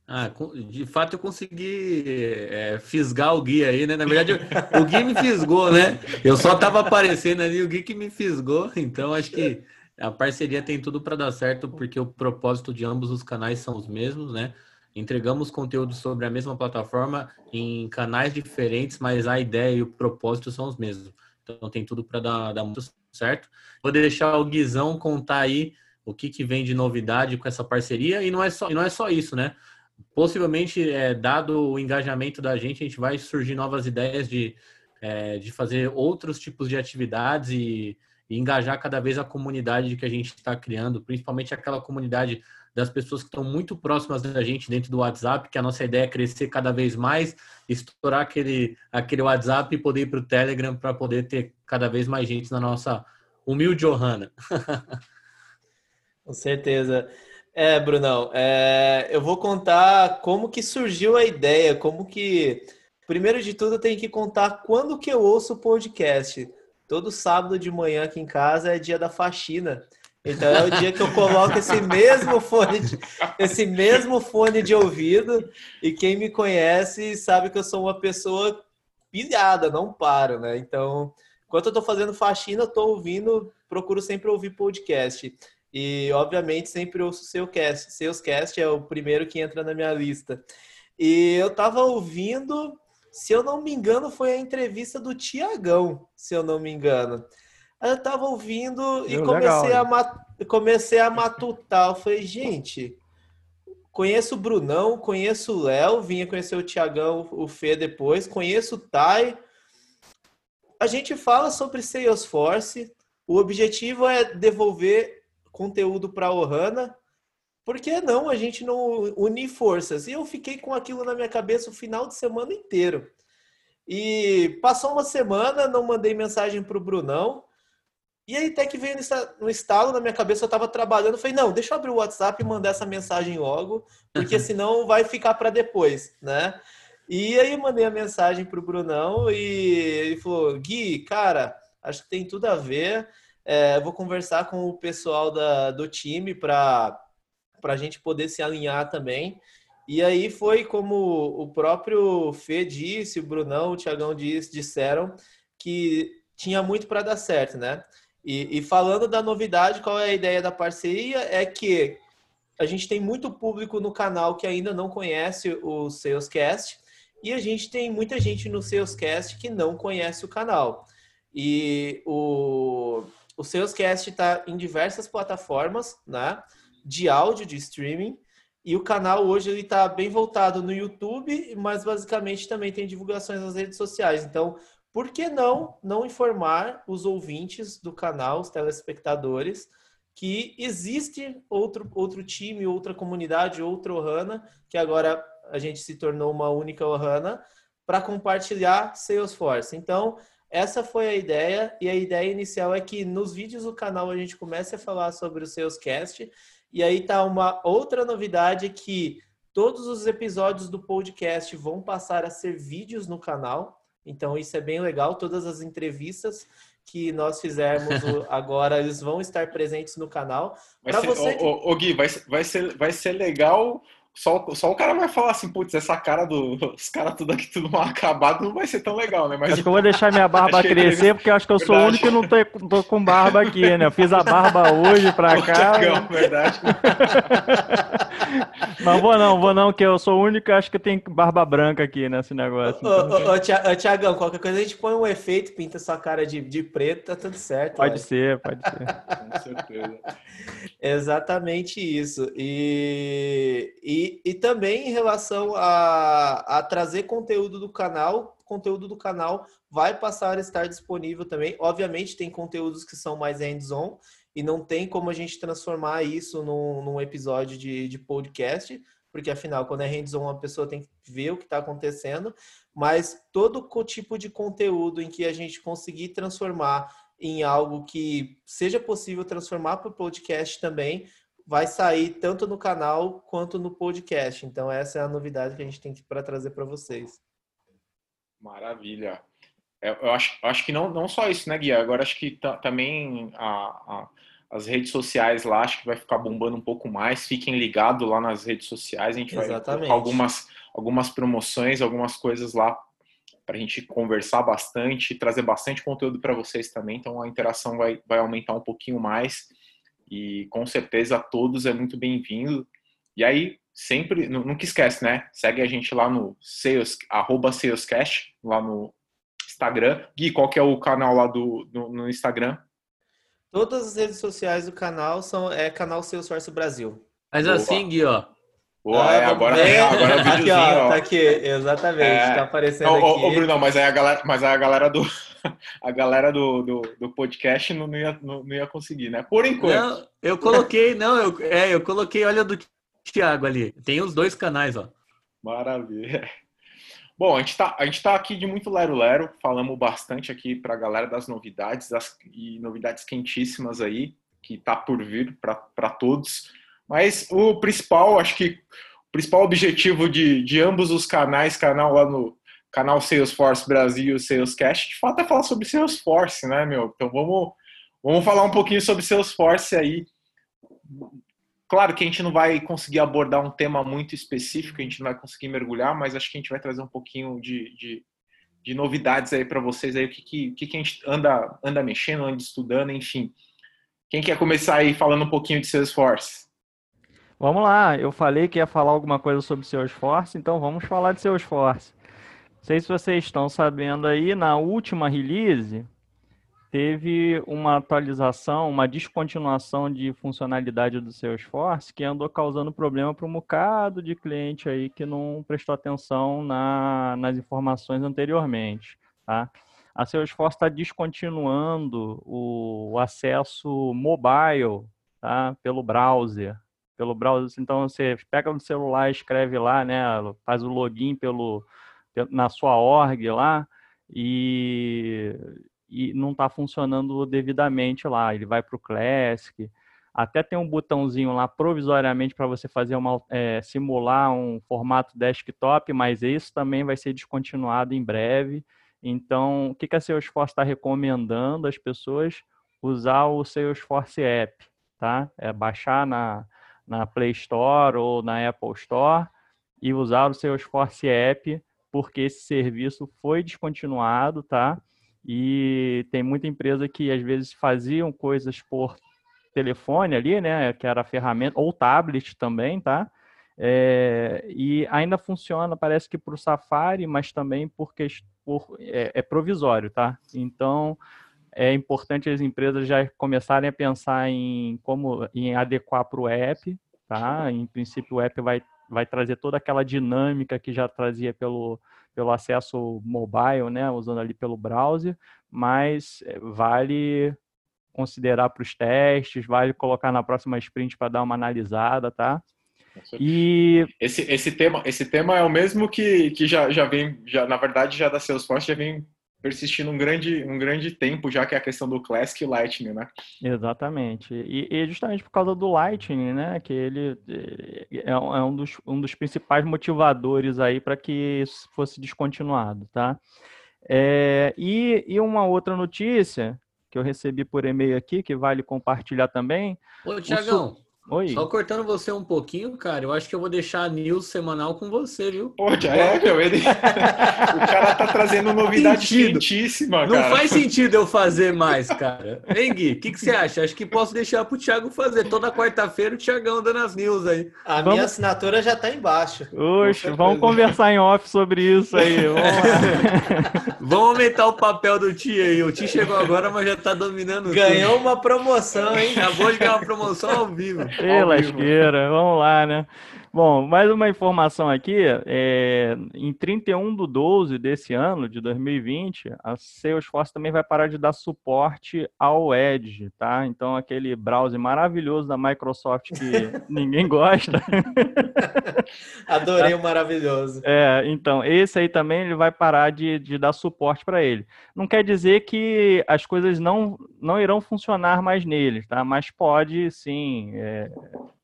Ah, de fato eu consegui é, fisgar o Gui aí, né? Na verdade, o Gui me fisgou, né? Eu só tava aparecendo ali, o Gui que me fisgou. Então, acho que a parceria tem tudo para dar certo, porque o propósito de ambos os canais são os mesmos, né? Entregamos conteúdo sobre a mesma plataforma em canais diferentes, mas a ideia e o propósito são os mesmos. Então, tem tudo para dar, dar muito certo. Vou deixar o Guizão contar aí o que, que vem de novidade com essa parceria. E não é só, não é só isso, né? Possivelmente, é, dado o engajamento da gente, a gente vai surgir novas ideias de, é, de fazer outros tipos de atividades e, e engajar cada vez a comunidade que a gente está criando, principalmente aquela comunidade das pessoas que estão muito próximas da gente dentro do WhatsApp, que a nossa ideia é crescer cada vez mais, estourar aquele, aquele WhatsApp e poder ir para o Telegram para poder ter cada vez mais gente na nossa humilde Johanna. Com certeza. É, Brunão, é, eu vou contar como que surgiu a ideia, como que... Primeiro de tudo, eu tenho que contar quando que eu ouço o podcast. Todo sábado de manhã aqui em casa é dia da faxina. Então é o dia que eu coloco esse mesmo fone de, esse mesmo fone de ouvido e quem me conhece sabe que eu sou uma pessoa pilhada, não paro, né? Então, enquanto eu tô fazendo faxina, eu tô ouvindo, procuro sempre ouvir podcast. E, obviamente, sempre ouço seu cast. Seus cast é o primeiro que entra na minha lista. E eu tava ouvindo, se eu não me engano, foi a entrevista do Tiagão, se eu não me engano. Eu tava ouvindo e comecei, legal, a comecei a matutar. Eu falei, gente, conheço o Brunão, conheço o Léo, vinha conhecer o Tiagão, o Fê depois, conheço o Tai. A gente fala sobre Salesforce. O objetivo é devolver conteúdo para Ohana, por que não a gente não unir forças? E eu fiquei com aquilo na minha cabeça o final de semana inteiro. E passou uma semana, não mandei mensagem para o Brunão. E aí até que veio no estalo na minha cabeça, eu estava trabalhando, falei, não, deixa eu abrir o WhatsApp e mandar essa mensagem logo, porque senão vai ficar para depois, né? E aí eu mandei a mensagem para o Brunão e ele falou, Gui, cara, acho que tem tudo a ver. É, vou conversar com o pessoal da, do time para a gente poder se alinhar também. E aí foi como o próprio Fê disse, o Brunão, o Tiagão disse, disseram que tinha muito para dar certo, né? E, e, falando da novidade, qual é a ideia da parceria? É que a gente tem muito público no canal que ainda não conhece o Salescast e a gente tem muita gente no Salescast que não conhece o canal. E o, o Salescast está em diversas plataformas, né? De áudio, de streaming. E o canal hoje ele está bem voltado no YouTube, mas basicamente também tem divulgações nas redes sociais. Então, por que não não informar os ouvintes do canal, os telespectadores, que existe outro, outro time, outra comunidade, outra Ohana, que agora a gente se tornou uma única Ohana, para compartilhar Salesforce. Então, essa foi a ideia, e a ideia inicial é que nos vídeos do canal a gente comece a falar sobre o Salescast, e aí tá uma outra novidade que todos os episódios do podcast vão passar a ser vídeos no canal, então isso é bem legal, todas as entrevistas que nós fizermos agora, eles vão estar presentes no canal. Vai ser, você... ô, ô, ô, Gui, vai, vai, ser, vai ser legal só, só o cara vai falar assim, putz, essa cara do. Os caras tudo aqui, tudo mal acabado, não vai ser tão legal, né? Mas acho que eu vou deixar minha barba crescer, porque eu acho que eu sou verdade. o único que não tô, tô, com barba aqui, né? Eu fiz a barba hoje pra cá. Legal, verdade. Mas vou não, vou não, que eu sou o único que acho que tem barba branca aqui nesse negócio. Ô, então... ô, Tiagão, qualquer coisa a gente põe um efeito, pinta sua cara de, de preto, tá tudo certo. Pode ser, pode ser. com certeza. Exatamente isso. E, e, e também em relação a, a trazer conteúdo do canal, conteúdo do canal vai passar a estar disponível também. Obviamente, tem conteúdos que são mais hands-on e não tem como a gente transformar isso num, num episódio de, de podcast, porque afinal, quando é hands-on, a pessoa tem que ver o que está acontecendo. Mas todo tipo de conteúdo em que a gente conseguir transformar em algo que seja possível transformar para o podcast também, vai sair tanto no canal quanto no podcast. Então, essa é a novidade que a gente tem para trazer para vocês. Maravilha. Eu, eu, acho, acho que não, não só isso, né, Guia? Agora acho que também a, a, as redes sociais lá, acho que vai ficar bombando um pouco mais. Fiquem ligados lá nas redes sociais. A gente Exatamente. vai algumas, algumas promoções, algumas coisas lá para a gente conversar bastante, trazer bastante conteúdo para vocês também. Então a interação vai, vai aumentar um pouquinho mais e com certeza todos é muito bem-vindo. E aí, sempre, nunca esquece, né? Segue a gente lá no sales, arroba salescast, lá no Instagram. Gui, qual que é o canal lá do, no, no Instagram? Todas as redes sociais do canal são é canal Salesforce Brasil. Mas Boa. assim, Gui, ó, Boa, ah, é, agora, é, agora é o videozinho, aqui, ó, ó. Tá aqui, exatamente, é, tá aparecendo aqui. Ô, Bruno, mas aí a galera, mas aí a galera do a galera do, do, do podcast não, ia, não, não, ia conseguir, né? Por enquanto. Não, eu coloquei, não, eu, é, eu coloquei, olha do Thiago ali. Tem os dois canais, ó. Maravilha. Bom, a gente tá, a gente tá aqui de muito lero-lero, falamos bastante aqui para a galera das novidades das, e novidades quentíssimas aí, que tá por vir para todos. Mas o principal, acho que o principal objetivo de, de ambos os canais, canal lá no canal Salesforce Brasil e Salescast, de fato é falar sobre Salesforce, né, meu? Então vamos, vamos falar um pouquinho sobre Salesforce aí. Claro que a gente não vai conseguir abordar um tema muito específico, a gente não vai conseguir mergulhar, mas acho que a gente vai trazer um pouquinho de, de, de novidades aí para vocês aí, o que, que, que, a gente anda, anda mexendo, anda estudando, enfim. Quem quer começar aí falando um pouquinho de Salesforce? Vamos lá, eu falei que ia falar alguma coisa sobre Salesforce, então vamos falar de Salesforce. Sei se vocês estão sabendo aí, na última release teve uma atualização, uma descontinuação de funcionalidade do Salesforce que andou causando problema para um bocado de cliente aí que não prestou atenção na, nas informações anteriormente, tá? A Salesforce está descontinuando o, o acesso mobile tá? pelo browser pelo browser. Então você pega no celular, escreve lá, né? Faz o login pelo, na sua org lá e, e não está funcionando devidamente lá. Ele vai para o Classic. Até tem um botãozinho lá provisoriamente para você fazer uma é, simular um formato desktop, mas isso também vai ser descontinuado em breve. Então, o que, que a Salesforce está recomendando às pessoas? Usar o Salesforce App, tá? É baixar na, na Play Store ou na Apple Store e usar o Salesforce App, porque esse serviço foi descontinuado, tá? E tem muita empresa que às vezes faziam coisas por telefone ali, né? Que era ferramenta, ou tablet também, tá? É, e ainda funciona, parece que para o Safari, mas também porque por, é, é, provisório, tá? Então é importante as empresas já começarem a pensar em como em adequar para o app, tá? Em princípio, o app vai, vai trazer toda aquela dinâmica que já trazia pelo, pelo acesso mobile, né? Usando ali pelo browser, mas eh, vale considerar para os testes, vale colocar na próxima sprint para dar uma analisada, tá? E esse, esse tema esse tema é o mesmo que, que já, já vem já na verdade já da Salesforce já vem persistindo um grande, um grande tempo, já que é a questão do Classic e Lightning, né? Exatamente. E, e, justamente por causa do Lightning, né? Que ele é, é um, dos, um dos principais motivadores aí para que isso fosse descontinuado, tá? É, e, e uma outra notícia que eu recebi por e-mail aqui, que vale compartilhar também. Ô, Tiagão, Oi. Só cortando você um pouquinho, cara, eu acho que eu vou deixar a news semanal com você, viu? Pô, já é, meu. Ele... o cara tá trazendo novidade sentido. quentíssima, Não faz sentido eu fazer mais, cara. Hein, Gui? O que, que você acha? Acho que posso deixar pro Thiago fazer. Toda quarta-feira o Thiagão dando as news aí. A vamos... minha assinatura já tá embaixo. Oxe, vamos conversar em off sobre isso aí. Vamos, vamos aumentar o papel do Ti aí. O Ti chegou agora, mas já tá dominando Ganhou tudo. uma promoção, hein? Acabou de ganhar uma promoção ao vivo. Ei, lasqueira, vamos lá, né? Bom, mais uma informação aqui, é, em 31 do 12 desse ano, de 2020, a Salesforce também vai parar de dar suporte ao Edge, tá? Então, aquele browser maravilhoso da Microsoft que ninguém gosta. Adorei o maravilhoso. É, então, esse aí também ele vai parar de, de dar suporte para ele. Não quer dizer que as coisas não, não irão funcionar mais nele, tá? Mas pode, sim, é,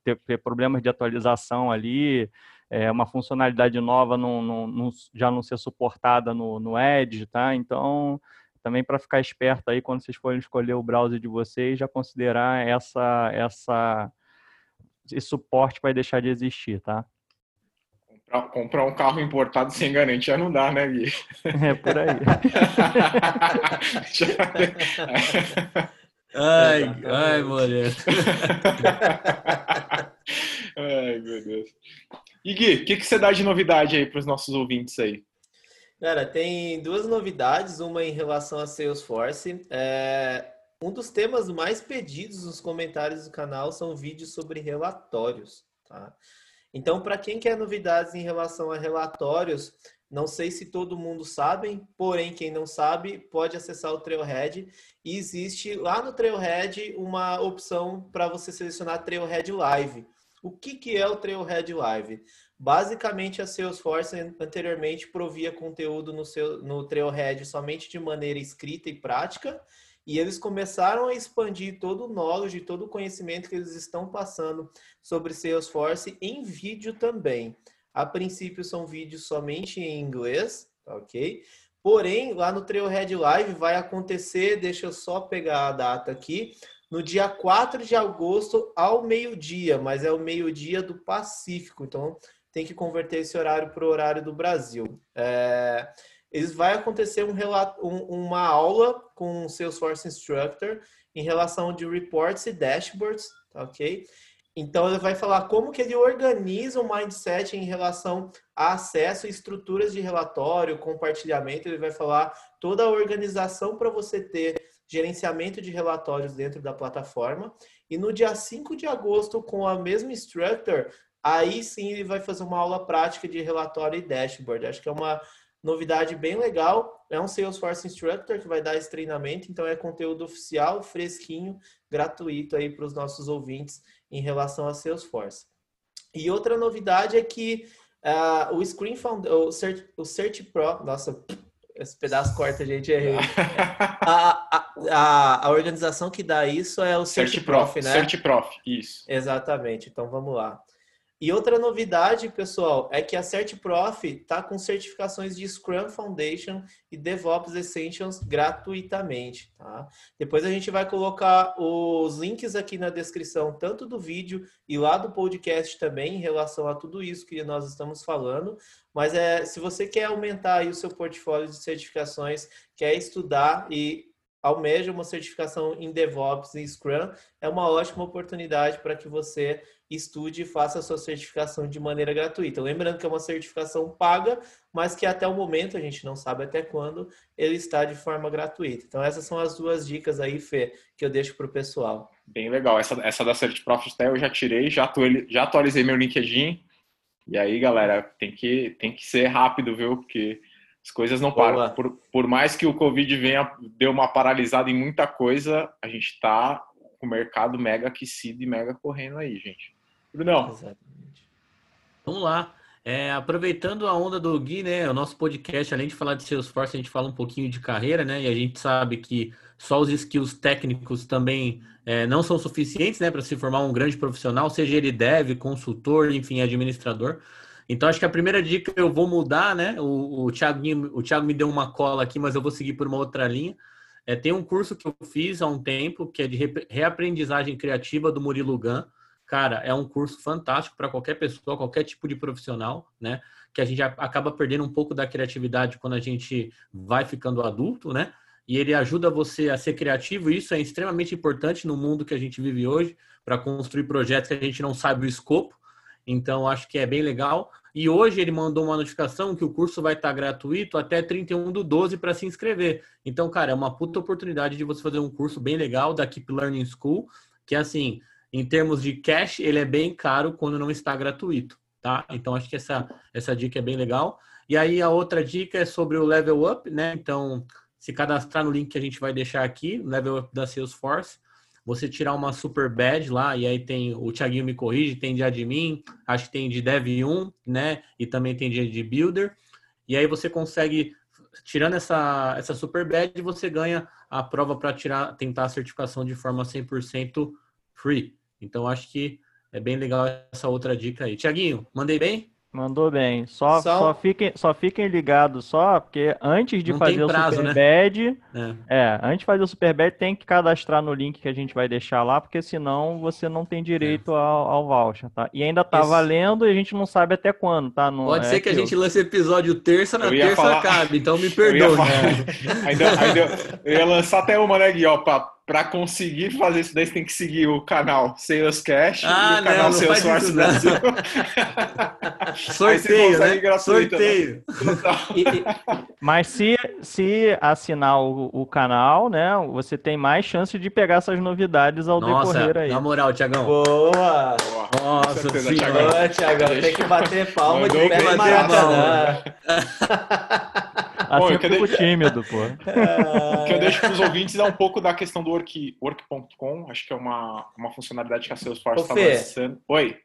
ter, ter problemas de atualização ali, é, uma funcionalidade nova não, não, não, já não ser suportada no, no Edge, tá? Então, também para ficar esperto aí quando vocês forem escolher o browser de vocês, já considerar essa, essa, esse suporte vai deixar de existir, tá? Comprar um carro importado sem garantia não dá, né, Gui? É por aí. Ai, ai, Moreno. ai, meu Deus. E Gui, o que, que você dá de novidade aí para os nossos ouvintes aí? Cara, tem duas novidades, uma em relação a Salesforce. É, um dos temas mais pedidos nos comentários do canal são vídeos sobre relatórios, tá? Então, para quem quer novidades em relação a relatórios, não sei se todo mundo sabe, porém, quem não sabe, pode acessar o Trailhead. E existe lá no Trailhead uma opção para você selecionar Trailhead Live. O que, que é o Trailhead Live? Basicamente, a Salesforce anteriormente provia conteúdo no, seu, no Trailhead somente de maneira escrita e prática, e eles começaram a expandir todo o knowledge, todo o conhecimento que eles estão passando sobre Salesforce em vídeo também. A princípio são vídeos somente em inglês, tá ok? Porém, lá no Trailhead Live vai acontecer, deixa eu só pegar a data aqui, no dia 4 de agosto ao meio-dia, mas é o meio-dia do Pacífico, então tem que converter esse horário para o horário do Brasil. É, eles vai acontecer um relato, um, uma aula com o Salesforce Instructor em relação de reports e dashboards, tá ok? Então ele vai falar como que ele organiza o mindset em relação a acesso e estruturas de relatório, compartilhamento, ele vai falar toda a organização para você ter gerenciamento de relatórios dentro da plataforma. E no dia 5 de agosto, com a mesma instructor, aí sim ele vai fazer uma aula prática de relatório e dashboard. Acho que é uma novidade bem legal. É um Salesforce Instructor que vai dar esse treinamento, então é conteúdo oficial, fresquinho, gratuito aí para os nossos ouvintes em relação a Salesforce. E outra novidade é que uh, o Screen Found, o Search, o Search Pro, nossa, esse pedaço corta, gente, errei. a, a, a, a, organização que dá isso é o Search, Search Prof, Prof, né? Search Prof, isso. Exatamente, então vamos lá. E outra novidade, pessoal, é que a CertProf está com certificações de Scrum Foundation e DevOps Essentials gratuitamente, tá? Depois a gente vai colocar os links aqui na descrição, tanto do vídeo e lá do podcast também, em relação a tudo isso que nós estamos falando. Mas é, se você quer aumentar o seu portfólio de certificações, quer estudar e almeja uma certificação em DevOps e Scrum, é uma ótima oportunidade para que você estude e faça a sua certificação de maneira gratuita. Lembrando que é uma certificação paga, mas que até o momento, a gente não sabe até quando, ele está de forma gratuita. Então, essas são as duas dicas aí, Fê, que eu deixo para o pessoal. Bem legal. Essa, essa da CertProf até eu já tirei, já, atualizei, já atualizei meu LinkedIn. E aí, galera, tem que, tem que ser rápido, viu? Porque as coisas não param. Por, por mais que o Covid venha, deu uma paralisada em muita coisa, a gente está com o mercado mega aquecido e mega correndo aí, gente. Brunão. Exatamente. Vamos lá. É, aproveitando a onda do Gui, né? O nosso podcast, além de falar de Salesforce, a gente fala um pouquinho de carreira, né? E a gente sabe que só os skills técnicos também é, não são suficientes, né? Para se formar um grande profissional, seja ele dev, consultor, enfim, administrador. Então, acho que a primeira dica eu vou mudar, né? O, o, Thiago, o Thiago me deu uma cola aqui, mas eu vou seguir por uma outra linha. É, tem um curso que eu fiz há um tempo, que é de reaprendizagem criativa do Murilo Gun. cara, é um curso fantástico para qualquer pessoa, qualquer tipo de profissional, né? Que a gente acaba perdendo um pouco da criatividade quando a gente vai ficando adulto, né? E ele ajuda você a ser criativo, e isso é extremamente importante no mundo que a gente vive hoje, para construir projetos que a gente não sabe o escopo. Então, acho que é bem legal. E hoje ele mandou uma notificação que o curso vai estar gratuito até 31 do 12 para se inscrever. Então, cara, é uma puta oportunidade de você fazer um curso bem legal da Keep Learning School, que assim, em termos de cash, ele é bem caro quando não está gratuito, tá? Então, acho que essa, essa dica é bem legal. E aí, a outra dica é sobre o Level Up, né? Então, se cadastrar no link que a gente vai deixar aqui, Level Up da Salesforce, você tirar uma super badge lá, e aí tem, o Thiaguinho me corrige, tem de admin, acho que tem de dev 1, né? E também tem de, de builder. E aí você consegue, tirando essa, essa super badge, você ganha a prova para tirar, tentar a certificação de forma 100% free. Então acho que é bem legal essa outra dica aí. Tiaguinho, mandei bem? Mandou bem. Só, só... só, fiquem, só fiquem ligados só, porque antes de Não fazer prazo, o Super né? Bad, é. é. antes de fazer o Super Bad, tem que cadastrar no link que a gente vai deixar lá, porque senão você não tem direito é. ao, ao voucher, tá? E ainda tá Isso. valendo e a gente não sabe até quando, tá? No, Pode é ser que a gente lance episódio terça, na terça falar... cabe, então me perdoe. Falar... ainda, ainda, eu ia lançar até uma, né, Gui, ó, pra para conseguir fazer isso daí, você tem que seguir o canal Sales Cash ah, e o canal não, Salesforce não Brasil. Sorteio, né? Gratuito, né? Sorteio. Né? Mas se, se assinar o, o, canal, né, você tem mais chance de pegar essas novidades ao Nossa, decorrer aí. Na moral, Tiagão. Boa! Nossa senhora, Tiagão. Tem que bater palma de pé no Maracanã. Assim eu fico tímido, pô. O que eu deixo para os ouvintes é um pouco da questão do work, work.com. Acho que é uma, uma funcionalidade que a Salesforce está lançando. Oi.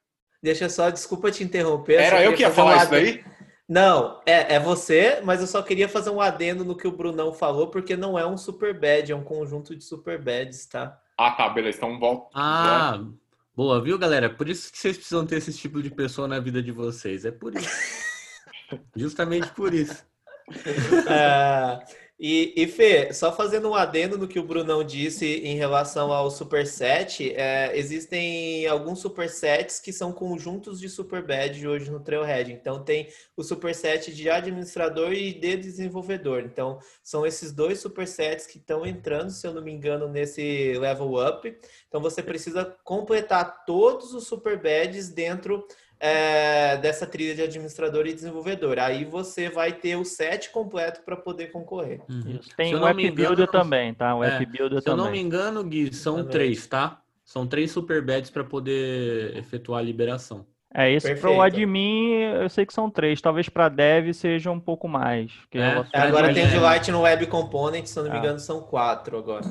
Deixa só, desculpa te interromper. Era eu que ia falar um isso daí? Não, é, é você, mas eu só queria fazer um adendo no que o Brunão falou, porque não é um super bad, é um conjunto de super bads, tá? Ah, tá, beleza. Então volta. Ah, né? boa, viu, galera? Por isso que vocês precisam ter esse tipo de pessoa na vida de vocês. É por isso. Justamente por isso. É, e, e Fê, só fazendo um adendo no que o Brunão disse em relação ao superset, é, existem alguns supersets que são conjuntos de superbad hoje no Trailhead. Então tem o superset de administrador e de desenvolvedor. Então são esses dois supersets que estão entrando, se eu não me engano, nesse level up. Então você precisa completar todos os superbads dentro é, dessa trilha de administrador e desenvolvedor. Aí você vai ter o set completo para poder concorrer. Uhum. Tem o App Builder também, tá? O é, App Builder se também. eu não me engano, Gui, são também. três, tá? São três super beds para poder efetuar a liberação. É, isso para o admin eu sei que são três, talvez para dev seja um pouco mais. É. Agora tem o de Light no Web Component, se eu não me ah. engano, são quatro agora.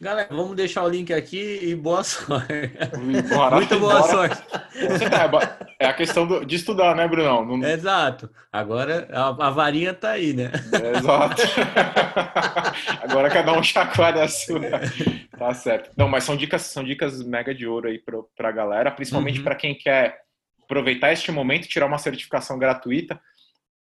Galera, vamos deixar o link aqui e boa sorte. Bora, Muito boa bora. sorte. É a questão do, de estudar, né, Brunão? Não... Exato. Agora a, a, varinha tá aí, né? É, exato. Agora cada um chacoalha a sua. Tá certo. Não, mas são dicas, são dicas mega de ouro aí para pra galera, principalmente uhum. para quem quer aproveitar este momento e tirar uma certificação gratuita.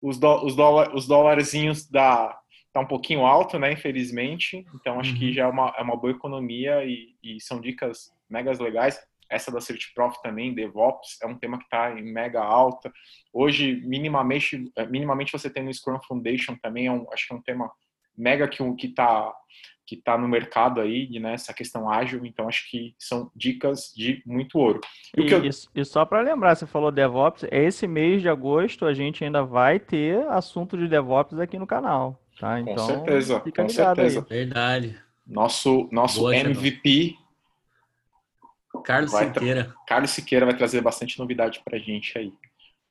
Os, do, os, dólar, os dólarzinhos da tá um pouquinho alto, né, infelizmente. Então acho uhum. que já é uma, é uma boa economia e, e são dicas megas legais. Essa da CertiProf também, DevOps, é um tema que está em mega alta. Hoje, minimamente, é, minimamente você tem no Scrum Foundation também, é um, acho que é um tema mega que está que tá no mercado aí, né, essa questão ágil, então acho que são dicas de muito ouro. E, e, eu... e só para lembrar, você falou DevOps, esse mês de agosto a gente ainda vai ter assunto de DevOps aqui no canal. Tá? Então, com certeza, com certeza. Aí. Verdade. Nosso, nosso Boa, MVP. Carlos Siqueira. Carlos Siqueira vai trazer bastante novidade para a gente aí.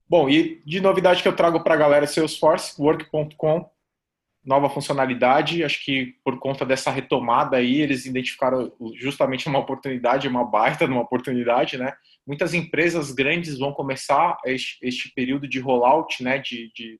Bom, e de novidade que eu trago para a galera é Salesforce, work.com, nova funcionalidade. Acho que por conta dessa retomada aí, eles identificaram justamente uma oportunidade, uma baita de uma oportunidade, né? Muitas empresas grandes vão começar este, este período de rollout, né? De, de,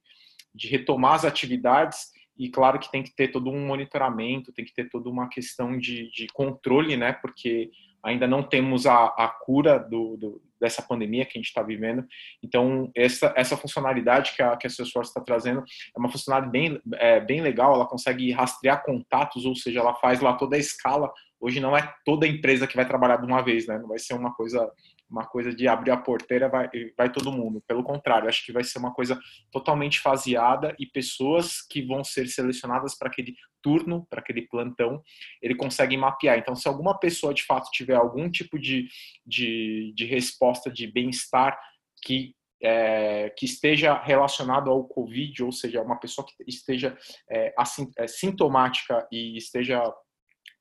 de retomar as atividades e claro que tem que ter todo um monitoramento, tem que ter toda uma questão de, de controle, né? Porque ainda não temos a, a cura do, do, dessa pandemia que a gente está vivendo. Então, essa, essa funcionalidade que a, que a Salesforce está trazendo é uma funcionalidade bem, é, bem legal. Ela consegue rastrear contatos, ou seja, ela faz lá toda a escala. Hoje não é toda empresa que vai trabalhar de uma vez, né? Não vai ser uma coisa uma coisa de abrir a porteira vai, vai todo mundo. Pelo contrário, acho que vai ser uma coisa totalmente faseada e pessoas que vão ser selecionadas para aquele turno, para aquele plantão, ele consegue mapear. Então, se alguma pessoa de fato tiver algum tipo de, de, de resposta de bem-estar que é, que esteja relacionado ao Covid, ou seja, uma pessoa que esteja é, é, sintomática e esteja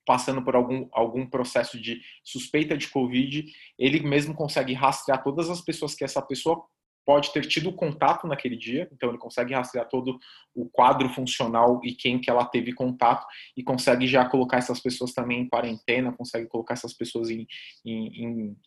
passando por algum, algum processo de suspeita de Covid, ele mesmo consegue rastrear todas as pessoas que essa pessoa pode ter tido contato naquele dia, então ele consegue rastrear todo o quadro funcional e quem que ela teve contato e consegue já colocar essas pessoas também em quarentena, consegue colocar essas pessoas em, em, em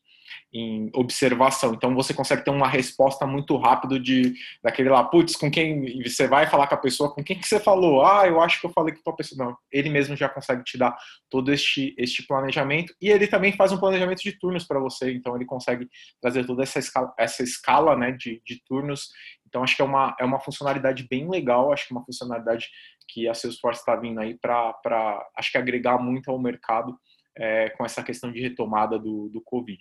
em observação. Então você consegue ter uma resposta muito rápido de daquele lá, putz, com quem você vai falar com a pessoa, com quem que você falou? Ah, eu acho que eu falei com a pessoa. Não, ele mesmo já consegue te dar todo este este planejamento e ele também faz um planejamento de turnos para você. Então ele consegue trazer toda essa escala, essa escala, né, de, de turnos. Então acho que é uma é uma funcionalidade bem legal. Acho que é uma funcionalidade que a Salesforce está vindo aí para acho que agregar muito ao mercado é, com essa questão de retomada do, do Covid.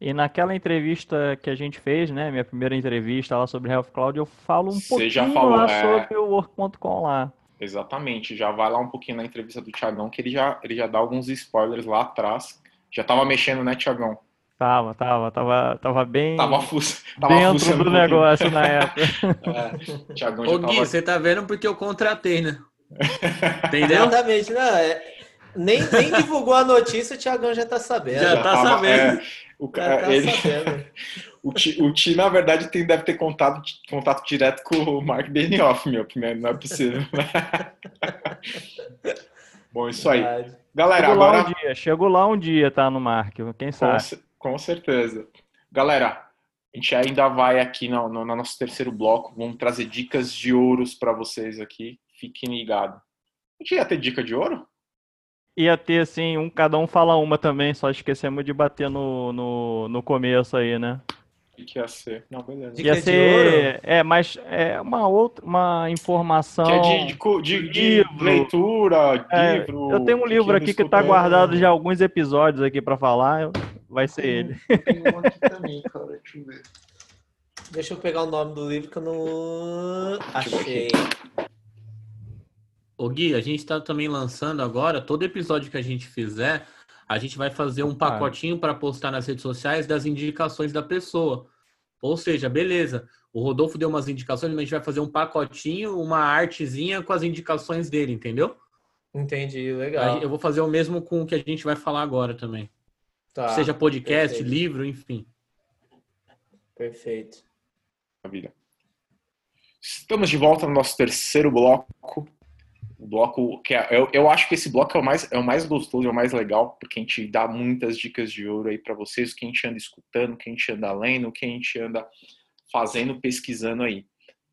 E naquela entrevista que a gente fez, né, minha primeira entrevista lá sobre Health Cloud, eu falo um Você pouquinho já falou, lá é... sobre o Work.com lá. Exatamente, já vai lá um pouquinho na entrevista do Tiagão, que ele já, ele já dá alguns spoilers lá atrás. Já tava mexendo, né, Tiagão? Tava, tava, tava, tava bem tava fuça, tava dentro do um negócio na época. é, Thiagão Ô, Gui, tava... você tá vendo porque eu contratei, né? Entendeu? Exatamente, não, é, nem, nem divulgou a notícia, o Tiagão já tá sabendo. Já, já tá tava, sabendo. É, o cara, tá ele, o, Ti, o Ti, na verdade, tem, deve ter contato, contato direto com o Mark Benioff, meu, porque não é possível. Bom, isso aí. Galera, Chego agora. Lá um dia, chego lá um dia, tá, no Mark, quem sabe? Com, com certeza. Galera, a gente ainda vai aqui no, no, no, nosso terceiro bloco. Vamos trazer dicas de ouros para vocês aqui. Fiquem ligados. A gente ia ter dica de ouro? Ia ter assim, um, cada um fala uma também, só esquecemos de bater no, no, no começo aí, né? O que ia ser? Não, beleza. Ia ser, é, mas é uma outra, uma informação. Que é de, de, de, de leitura, é, livro. Eu tenho um livro aqui que está guardado já alguns episódios aqui para falar, vai ser ele. Tem um aqui também, cara, deixa eu ver. Deixa eu pegar o nome do livro que eu não achei. Ô Gui, a gente está também lançando agora, todo episódio que a gente fizer, a gente vai fazer um pacotinho para postar nas redes sociais das indicações da pessoa. Ou seja, beleza, o Rodolfo deu umas indicações, mas a gente vai fazer um pacotinho, uma artezinha com as indicações dele, entendeu? Entendi, legal. Eu vou fazer o mesmo com o que a gente vai falar agora também. Tá, Seja podcast, perfeito. livro, enfim. Perfeito. Maravilha. Estamos de volta no nosso terceiro bloco bloco que é, eu, eu acho que esse bloco é o mais é o mais gostoso, é o mais legal, porque a gente dá muitas dicas de ouro aí para vocês, o que a gente anda escutando, o que a gente anda lendo, o que a gente anda fazendo, pesquisando aí.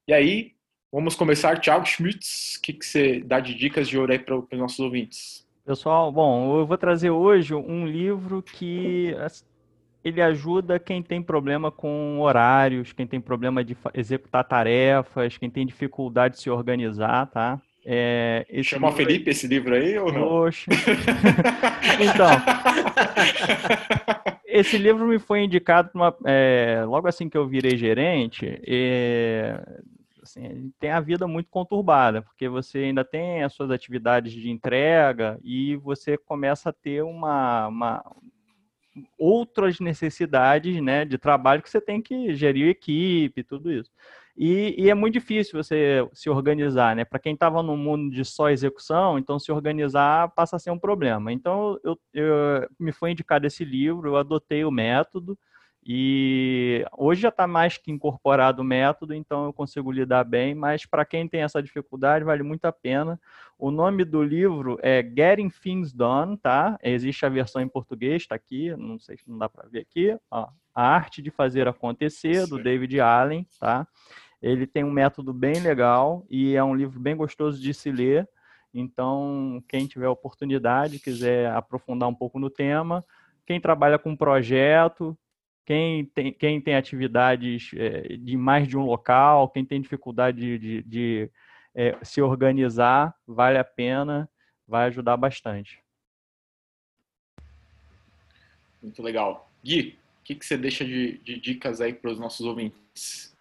E aí, vamos começar, Thiago Schmitz, o que, que você dá de dicas de ouro aí para os nossos ouvintes? Pessoal, bom, eu vou trazer hoje um livro que ele ajuda quem tem problema com horários, quem tem problema de executar tarefas, quem tem dificuldade de se organizar, tá? É, Chama livro... Felipe esse livro aí ou não? Poxa. então, esse livro me foi indicado uma, é, logo assim que eu virei gerente. E, assim, tem a vida muito conturbada, porque você ainda tem as suas atividades de entrega e você começa a ter uma, uma outras necessidades né, de trabalho que você tem que gerir equipe, tudo isso. E, e, é muito difícil você se organizar, né? Para quem estava no mundo de só execução, então se organizar passa a ser um problema. Então eu, eu me foi indicado esse livro, eu adotei o método e hoje já está mais que incorporado o método, então eu consigo lidar bem. Mas para quem tem essa dificuldade vale muito a pena. O nome do livro é Getting Things Done, tá? Existe a versão em português, está aqui, não sei se não dá para ver aqui. Ó, a Arte de Fazer Acontecer, do David Allen, tá? Ele tem um método bem legal e é um livro bem gostoso de se ler. Então, quem tiver oportunidade, quiser aprofundar um pouco no tema, quem trabalha com projeto, quem tem, quem tem atividades é, de mais de um local, quem tem dificuldade de, de, de é, se organizar, vale a pena, vai ajudar bastante. Muito legal. Gui, o que, que você deixa de, de dicas aí para os nossos ouvintes?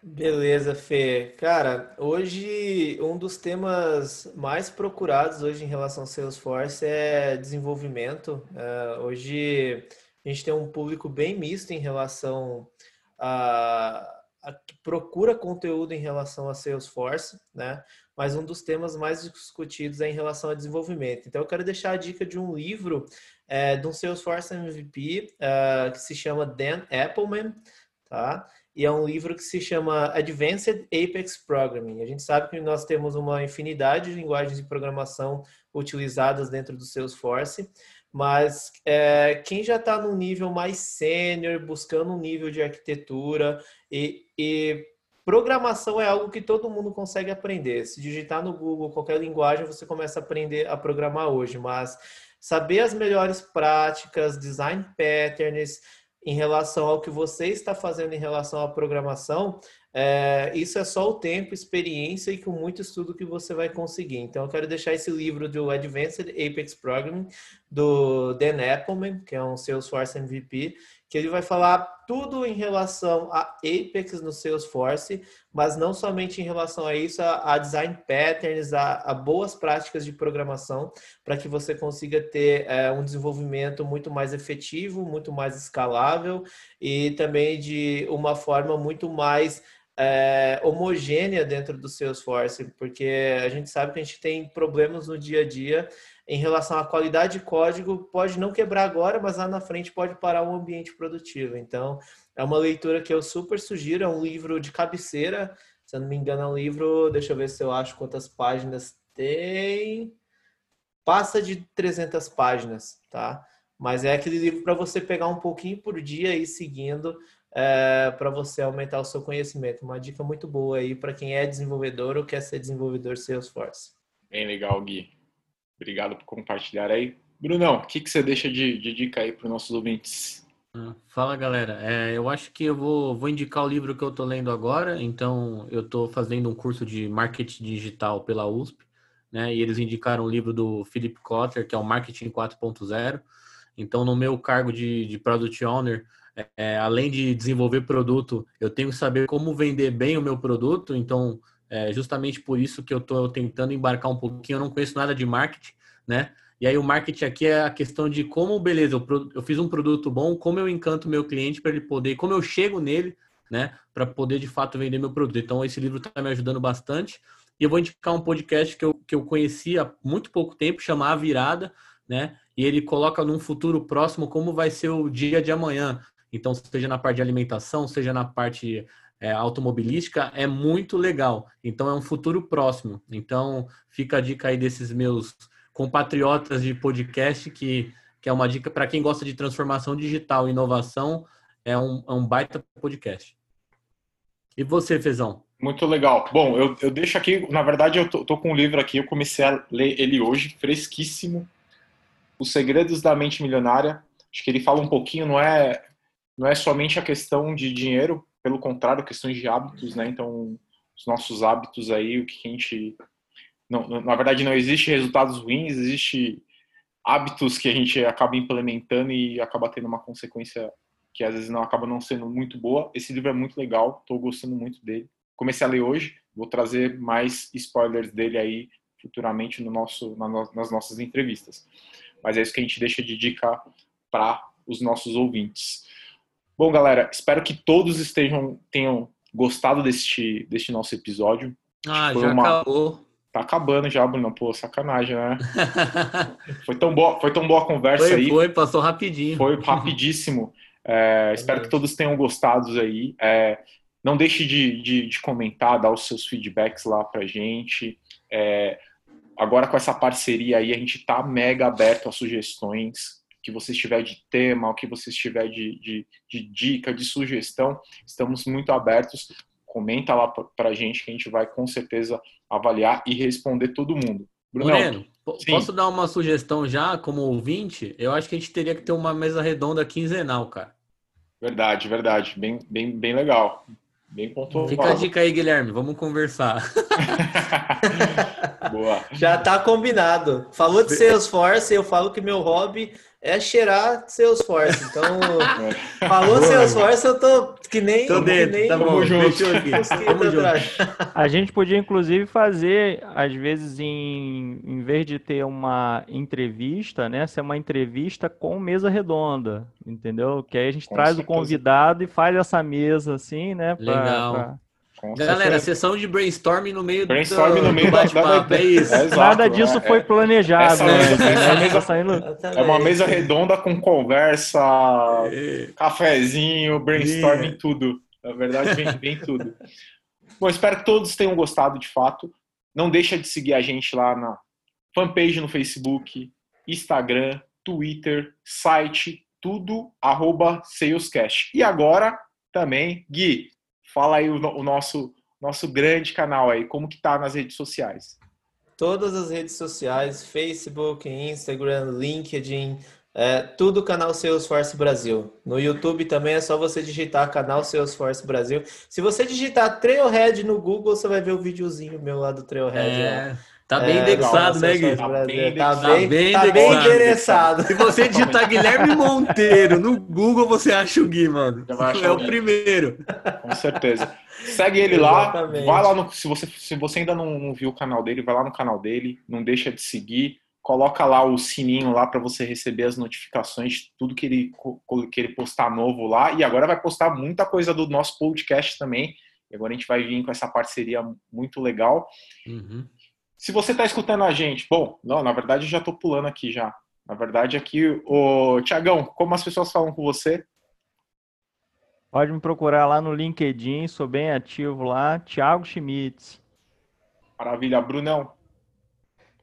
Beleza, Fê. Cara, hoje um dos temas mais procurados hoje em relação ao Salesforce é desenvolvimento. Uh, hoje a gente tem um público bem misto em relação a, a que procura conteúdo em relação a Salesforce, né? Mas um dos temas mais discutidos é em relação a desenvolvimento. Então eu quero deixar a dica de um livro é, de um Salesforce MVP é, que se chama Dan Appleman, tá? E é um livro que se chama Advanced Apex Programming. A gente sabe que nós temos uma infinidade de linguagens de programação utilizadas dentro do Salesforce, mas é, quem já está num nível mais sênior, buscando um nível de arquitetura e, e programação é algo que todo mundo consegue aprender. Se digitar no Google qualquer linguagem, você começa a aprender a programar hoje, mas saber as melhores práticas, design patterns em relação ao que você está fazendo em relação à programação, é, isso é só o tempo, experiência e com muito estudo que você vai conseguir. Então, eu quero deixar esse livro do Advanced Apex Programming, do Dan Appleman, que é um Salesforce MVP, que ele vai falar tudo em relação a Apex no Salesforce, mas não somente em relação a isso, a, a design patterns, a, a, boas práticas de programação, para que você consiga ter é, um desenvolvimento muito mais efetivo, muito mais escalável e também de uma forma muito mais é, homogênea dentro do Salesforce, porque a gente sabe que a gente tem problemas no dia a dia em relação à qualidade de código, pode não quebrar agora, mas lá na frente pode parar o ambiente produtivo. Então, é uma leitura que eu super sugiro, é um livro de cabeceira, se eu não me engano, é um livro, deixa eu ver se eu acho quantas páginas tem. Passa de 300 páginas, tá? Mas é aquele livro para você pegar um pouquinho por dia e seguindo é, para você aumentar o seu conhecimento. Uma dica muito boa aí para quem é desenvolvedor ou quer ser desenvolvedor Salesforce. Bem legal, Gui. Obrigado por compartilhar aí. Brunão, o que, que você deixa de, de dica aí para os nossos ouvintes? Ah, fala galera, é, eu acho que eu vou, vou indicar o livro que eu estou lendo agora. Então, eu estou fazendo um curso de marketing digital pela USP, né? E eles indicaram o livro do Philip Kotler, que é o Marketing 4.0. Então, no meu cargo de, de Product Owner, é, além de desenvolver produto, eu tenho que saber como vender bem o meu produto. Então, é justamente por isso que eu estou tentando embarcar um pouquinho. Eu não conheço nada de marketing, né? E aí o marketing aqui é a questão de como, beleza, eu, eu fiz um produto bom, como eu encanto meu cliente para ele poder, como eu chego nele, né? Para poder de fato vender meu produto. Então, esse livro está me ajudando bastante. E eu vou indicar um podcast que eu, que eu conheci há muito pouco tempo, chama A Virada, né? E ele coloca num futuro próximo como vai ser o dia de amanhã. Então, seja na parte de alimentação, seja na parte é, automobilística, é muito legal. Então, é um futuro próximo. Então, fica a dica aí desses meus compatriotas de podcast, que, que é uma dica para quem gosta de transformação digital e inovação, é um, é um baita podcast. E você, Fezão? Muito legal. Bom, eu, eu deixo aqui, na verdade, eu tô, tô com um livro aqui, eu comecei a ler ele hoje, fresquíssimo. Os Segredos da Mente Milionária. Acho que ele fala um pouquinho, não é não é somente a questão de dinheiro, pelo contrário, questões de hábitos, né? Então, os nossos hábitos aí, o que a gente. Não, na verdade, não existe resultados ruins, existe hábitos que a gente acaba implementando e acaba tendo uma consequência que às vezes não acaba não sendo muito boa. Esse livro é muito legal, estou gostando muito dele. Comecei a ler hoje, vou trazer mais spoilers dele aí futuramente no nosso, nas nossas entrevistas. Mas é isso que a gente deixa de dica para os nossos ouvintes. Bom, galera, espero que todos estejam tenham gostado deste, deste nosso episódio. Ah, já uma... acabou. Tá acabando já, Bruno. Pô, sacanagem, né? foi, tão boa, foi tão boa a conversa foi, aí. Foi, passou rapidinho. Foi rapidíssimo. É, espero que todos tenham gostado aí. É, não deixe de, de, de, comentar, dar os seus feedbacks lá pra gente. É, agora com essa parceria aí, a gente tá mega aberto a sugestões que você estiver de tema, o que você estiver de, de, de dica, de sugestão, estamos muito abertos. Comenta lá para a gente que a gente vai com certeza avaliar e responder todo mundo. Brunão, Moreno, sim. posso dar uma sugestão já como ouvinte? Eu acho que a gente teria que ter uma mesa redonda quinzenal, cara. Verdade, verdade. Bem, bem, bem legal. Bem pontual. Fica a dica aí, Guilherme. Vamos conversar. Boa. Já tá combinado. Falou de Salesforce, eu falo que meu hobby é cheirar Salesforce. Então, falou Salesforce, eu tô que nem. Tô dentro, nem, tá bom, fechou aqui. A gente podia, inclusive, fazer, às vezes, em, em vez de ter uma entrevista, né, ser uma entrevista com mesa redonda, entendeu? Que aí a gente com traz certeza. o convidado e faz essa mesa assim, né? Pra, Legal. Pra com Galera, certeza. sessão de brainstorming no meio brainstorming do, no meio do bate-papo, é isso. É, Nada disso é, foi planejado. Essa, né? mesa, saindo... É uma mesa redonda com conversa, é. cafezinho, brainstorming, tudo. Na verdade, vem, vem tudo. Bom, espero que todos tenham gostado de fato. Não deixa de seguir a gente lá na fanpage no Facebook, Instagram, Twitter, site, tudo, arroba Salescast. E agora também, Gui, Fala aí o, o nosso nosso grande canal aí, como que tá nas redes sociais? Todas as redes sociais, Facebook, Instagram, LinkedIn, é, tudo canal Salesforce Brasil. No YouTube também é só você digitar canal Salesforce Brasil. Se você digitar Trailhead no Google, você vai ver o videozinho meu lá do Trailhead. É. Lá. Tá bem é, indexado, né, Gui? Tá bem, tá bem, tá bem endereçado. Se você digitar Guilherme Monteiro no Google, você acha o Gui, mano. É o, primeiro. Com certeza. Segue ele lá. Vai lá no. Se você, se você ainda não, não viu o canal dele, vai lá no canal dele. Não deixa de seguir. Coloca lá o sininho lá para você receber as notificações de tudo que ele, que ele postar novo lá. E agora vai postar muita coisa do nosso podcast também. E agora a gente vai vir com essa parceria muito legal. Uhum. Se você está escutando a gente, bom, não, na verdade eu já estou pulando aqui já. Na verdade, aqui, o Tiagão, como as pessoas falam com você? Pode me procurar lá no LinkedIn, sou bem ativo lá, Thiago Schmitz. Maravilha, Brunão.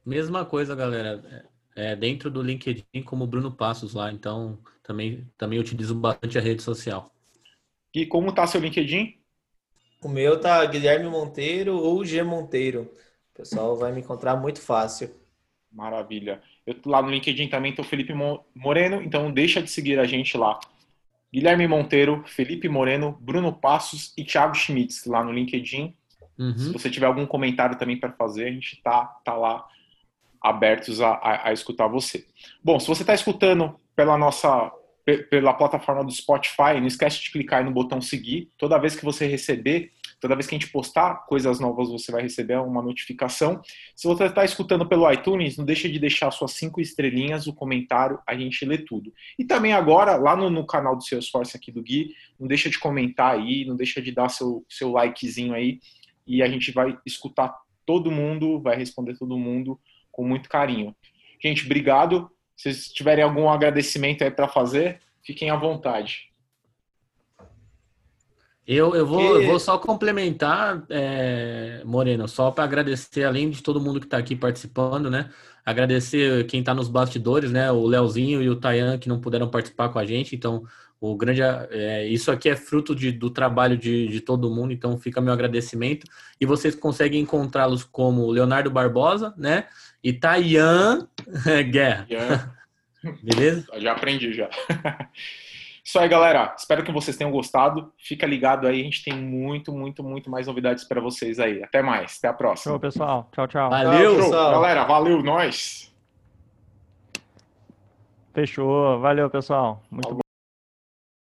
Mesma coisa, galera. É, dentro do LinkedIn, como Bruno Passos lá, então também, também utilizo bastante a rede social. E como tá seu LinkedIn? O meu tá Guilherme Monteiro ou G Monteiro. O pessoal vai me encontrar muito fácil. Maravilha. Eu lá no LinkedIn também estou Felipe Moreno, então deixa de seguir a gente lá. Guilherme Monteiro, Felipe Moreno, Bruno Passos e Thiago Schmitz lá no LinkedIn. Uhum. Se você tiver algum comentário também para fazer, a gente tá, tá lá abertos a, a, a escutar você. Bom, se você está escutando pela nossa pela plataforma do Spotify, não esquece de clicar no botão seguir. Toda vez que você receber Toda vez que a gente postar coisas novas, você vai receber uma notificação. Se você está escutando pelo iTunes, não deixa de deixar suas cinco estrelinhas, o comentário, a gente lê tudo. E também agora, lá no, no canal do Salesforce aqui do Gui, não deixa de comentar aí, não deixa de dar seu, seu likezinho aí, e a gente vai escutar todo mundo, vai responder todo mundo com muito carinho. Gente, obrigado. Se vocês tiverem algum agradecimento aí para fazer, fiquem à vontade. Eu, eu, vou, eu vou só complementar, é, Moreno, só para agradecer, além de todo mundo que está aqui participando, né? Agradecer quem está nos bastidores, né? O Leozinho e o Tayan que não puderam participar com a gente. Então, o grande, é, isso aqui é fruto de, do trabalho de, de todo mundo, então fica meu agradecimento. E vocês conseguem encontrá-los como Leonardo Barbosa, né? E Tayan Guerra. Yeah. Beleza? Já aprendi já. Isso aí, galera. Espero que vocês tenham gostado. Fica ligado aí, a gente tem muito, muito, muito mais novidades para vocês aí. Até mais, até a próxima. Show, pessoal. Tchau, tchau. Valeu, pessoal. galera. Valeu, nós. Fechou. Valeu, pessoal. Muito bom.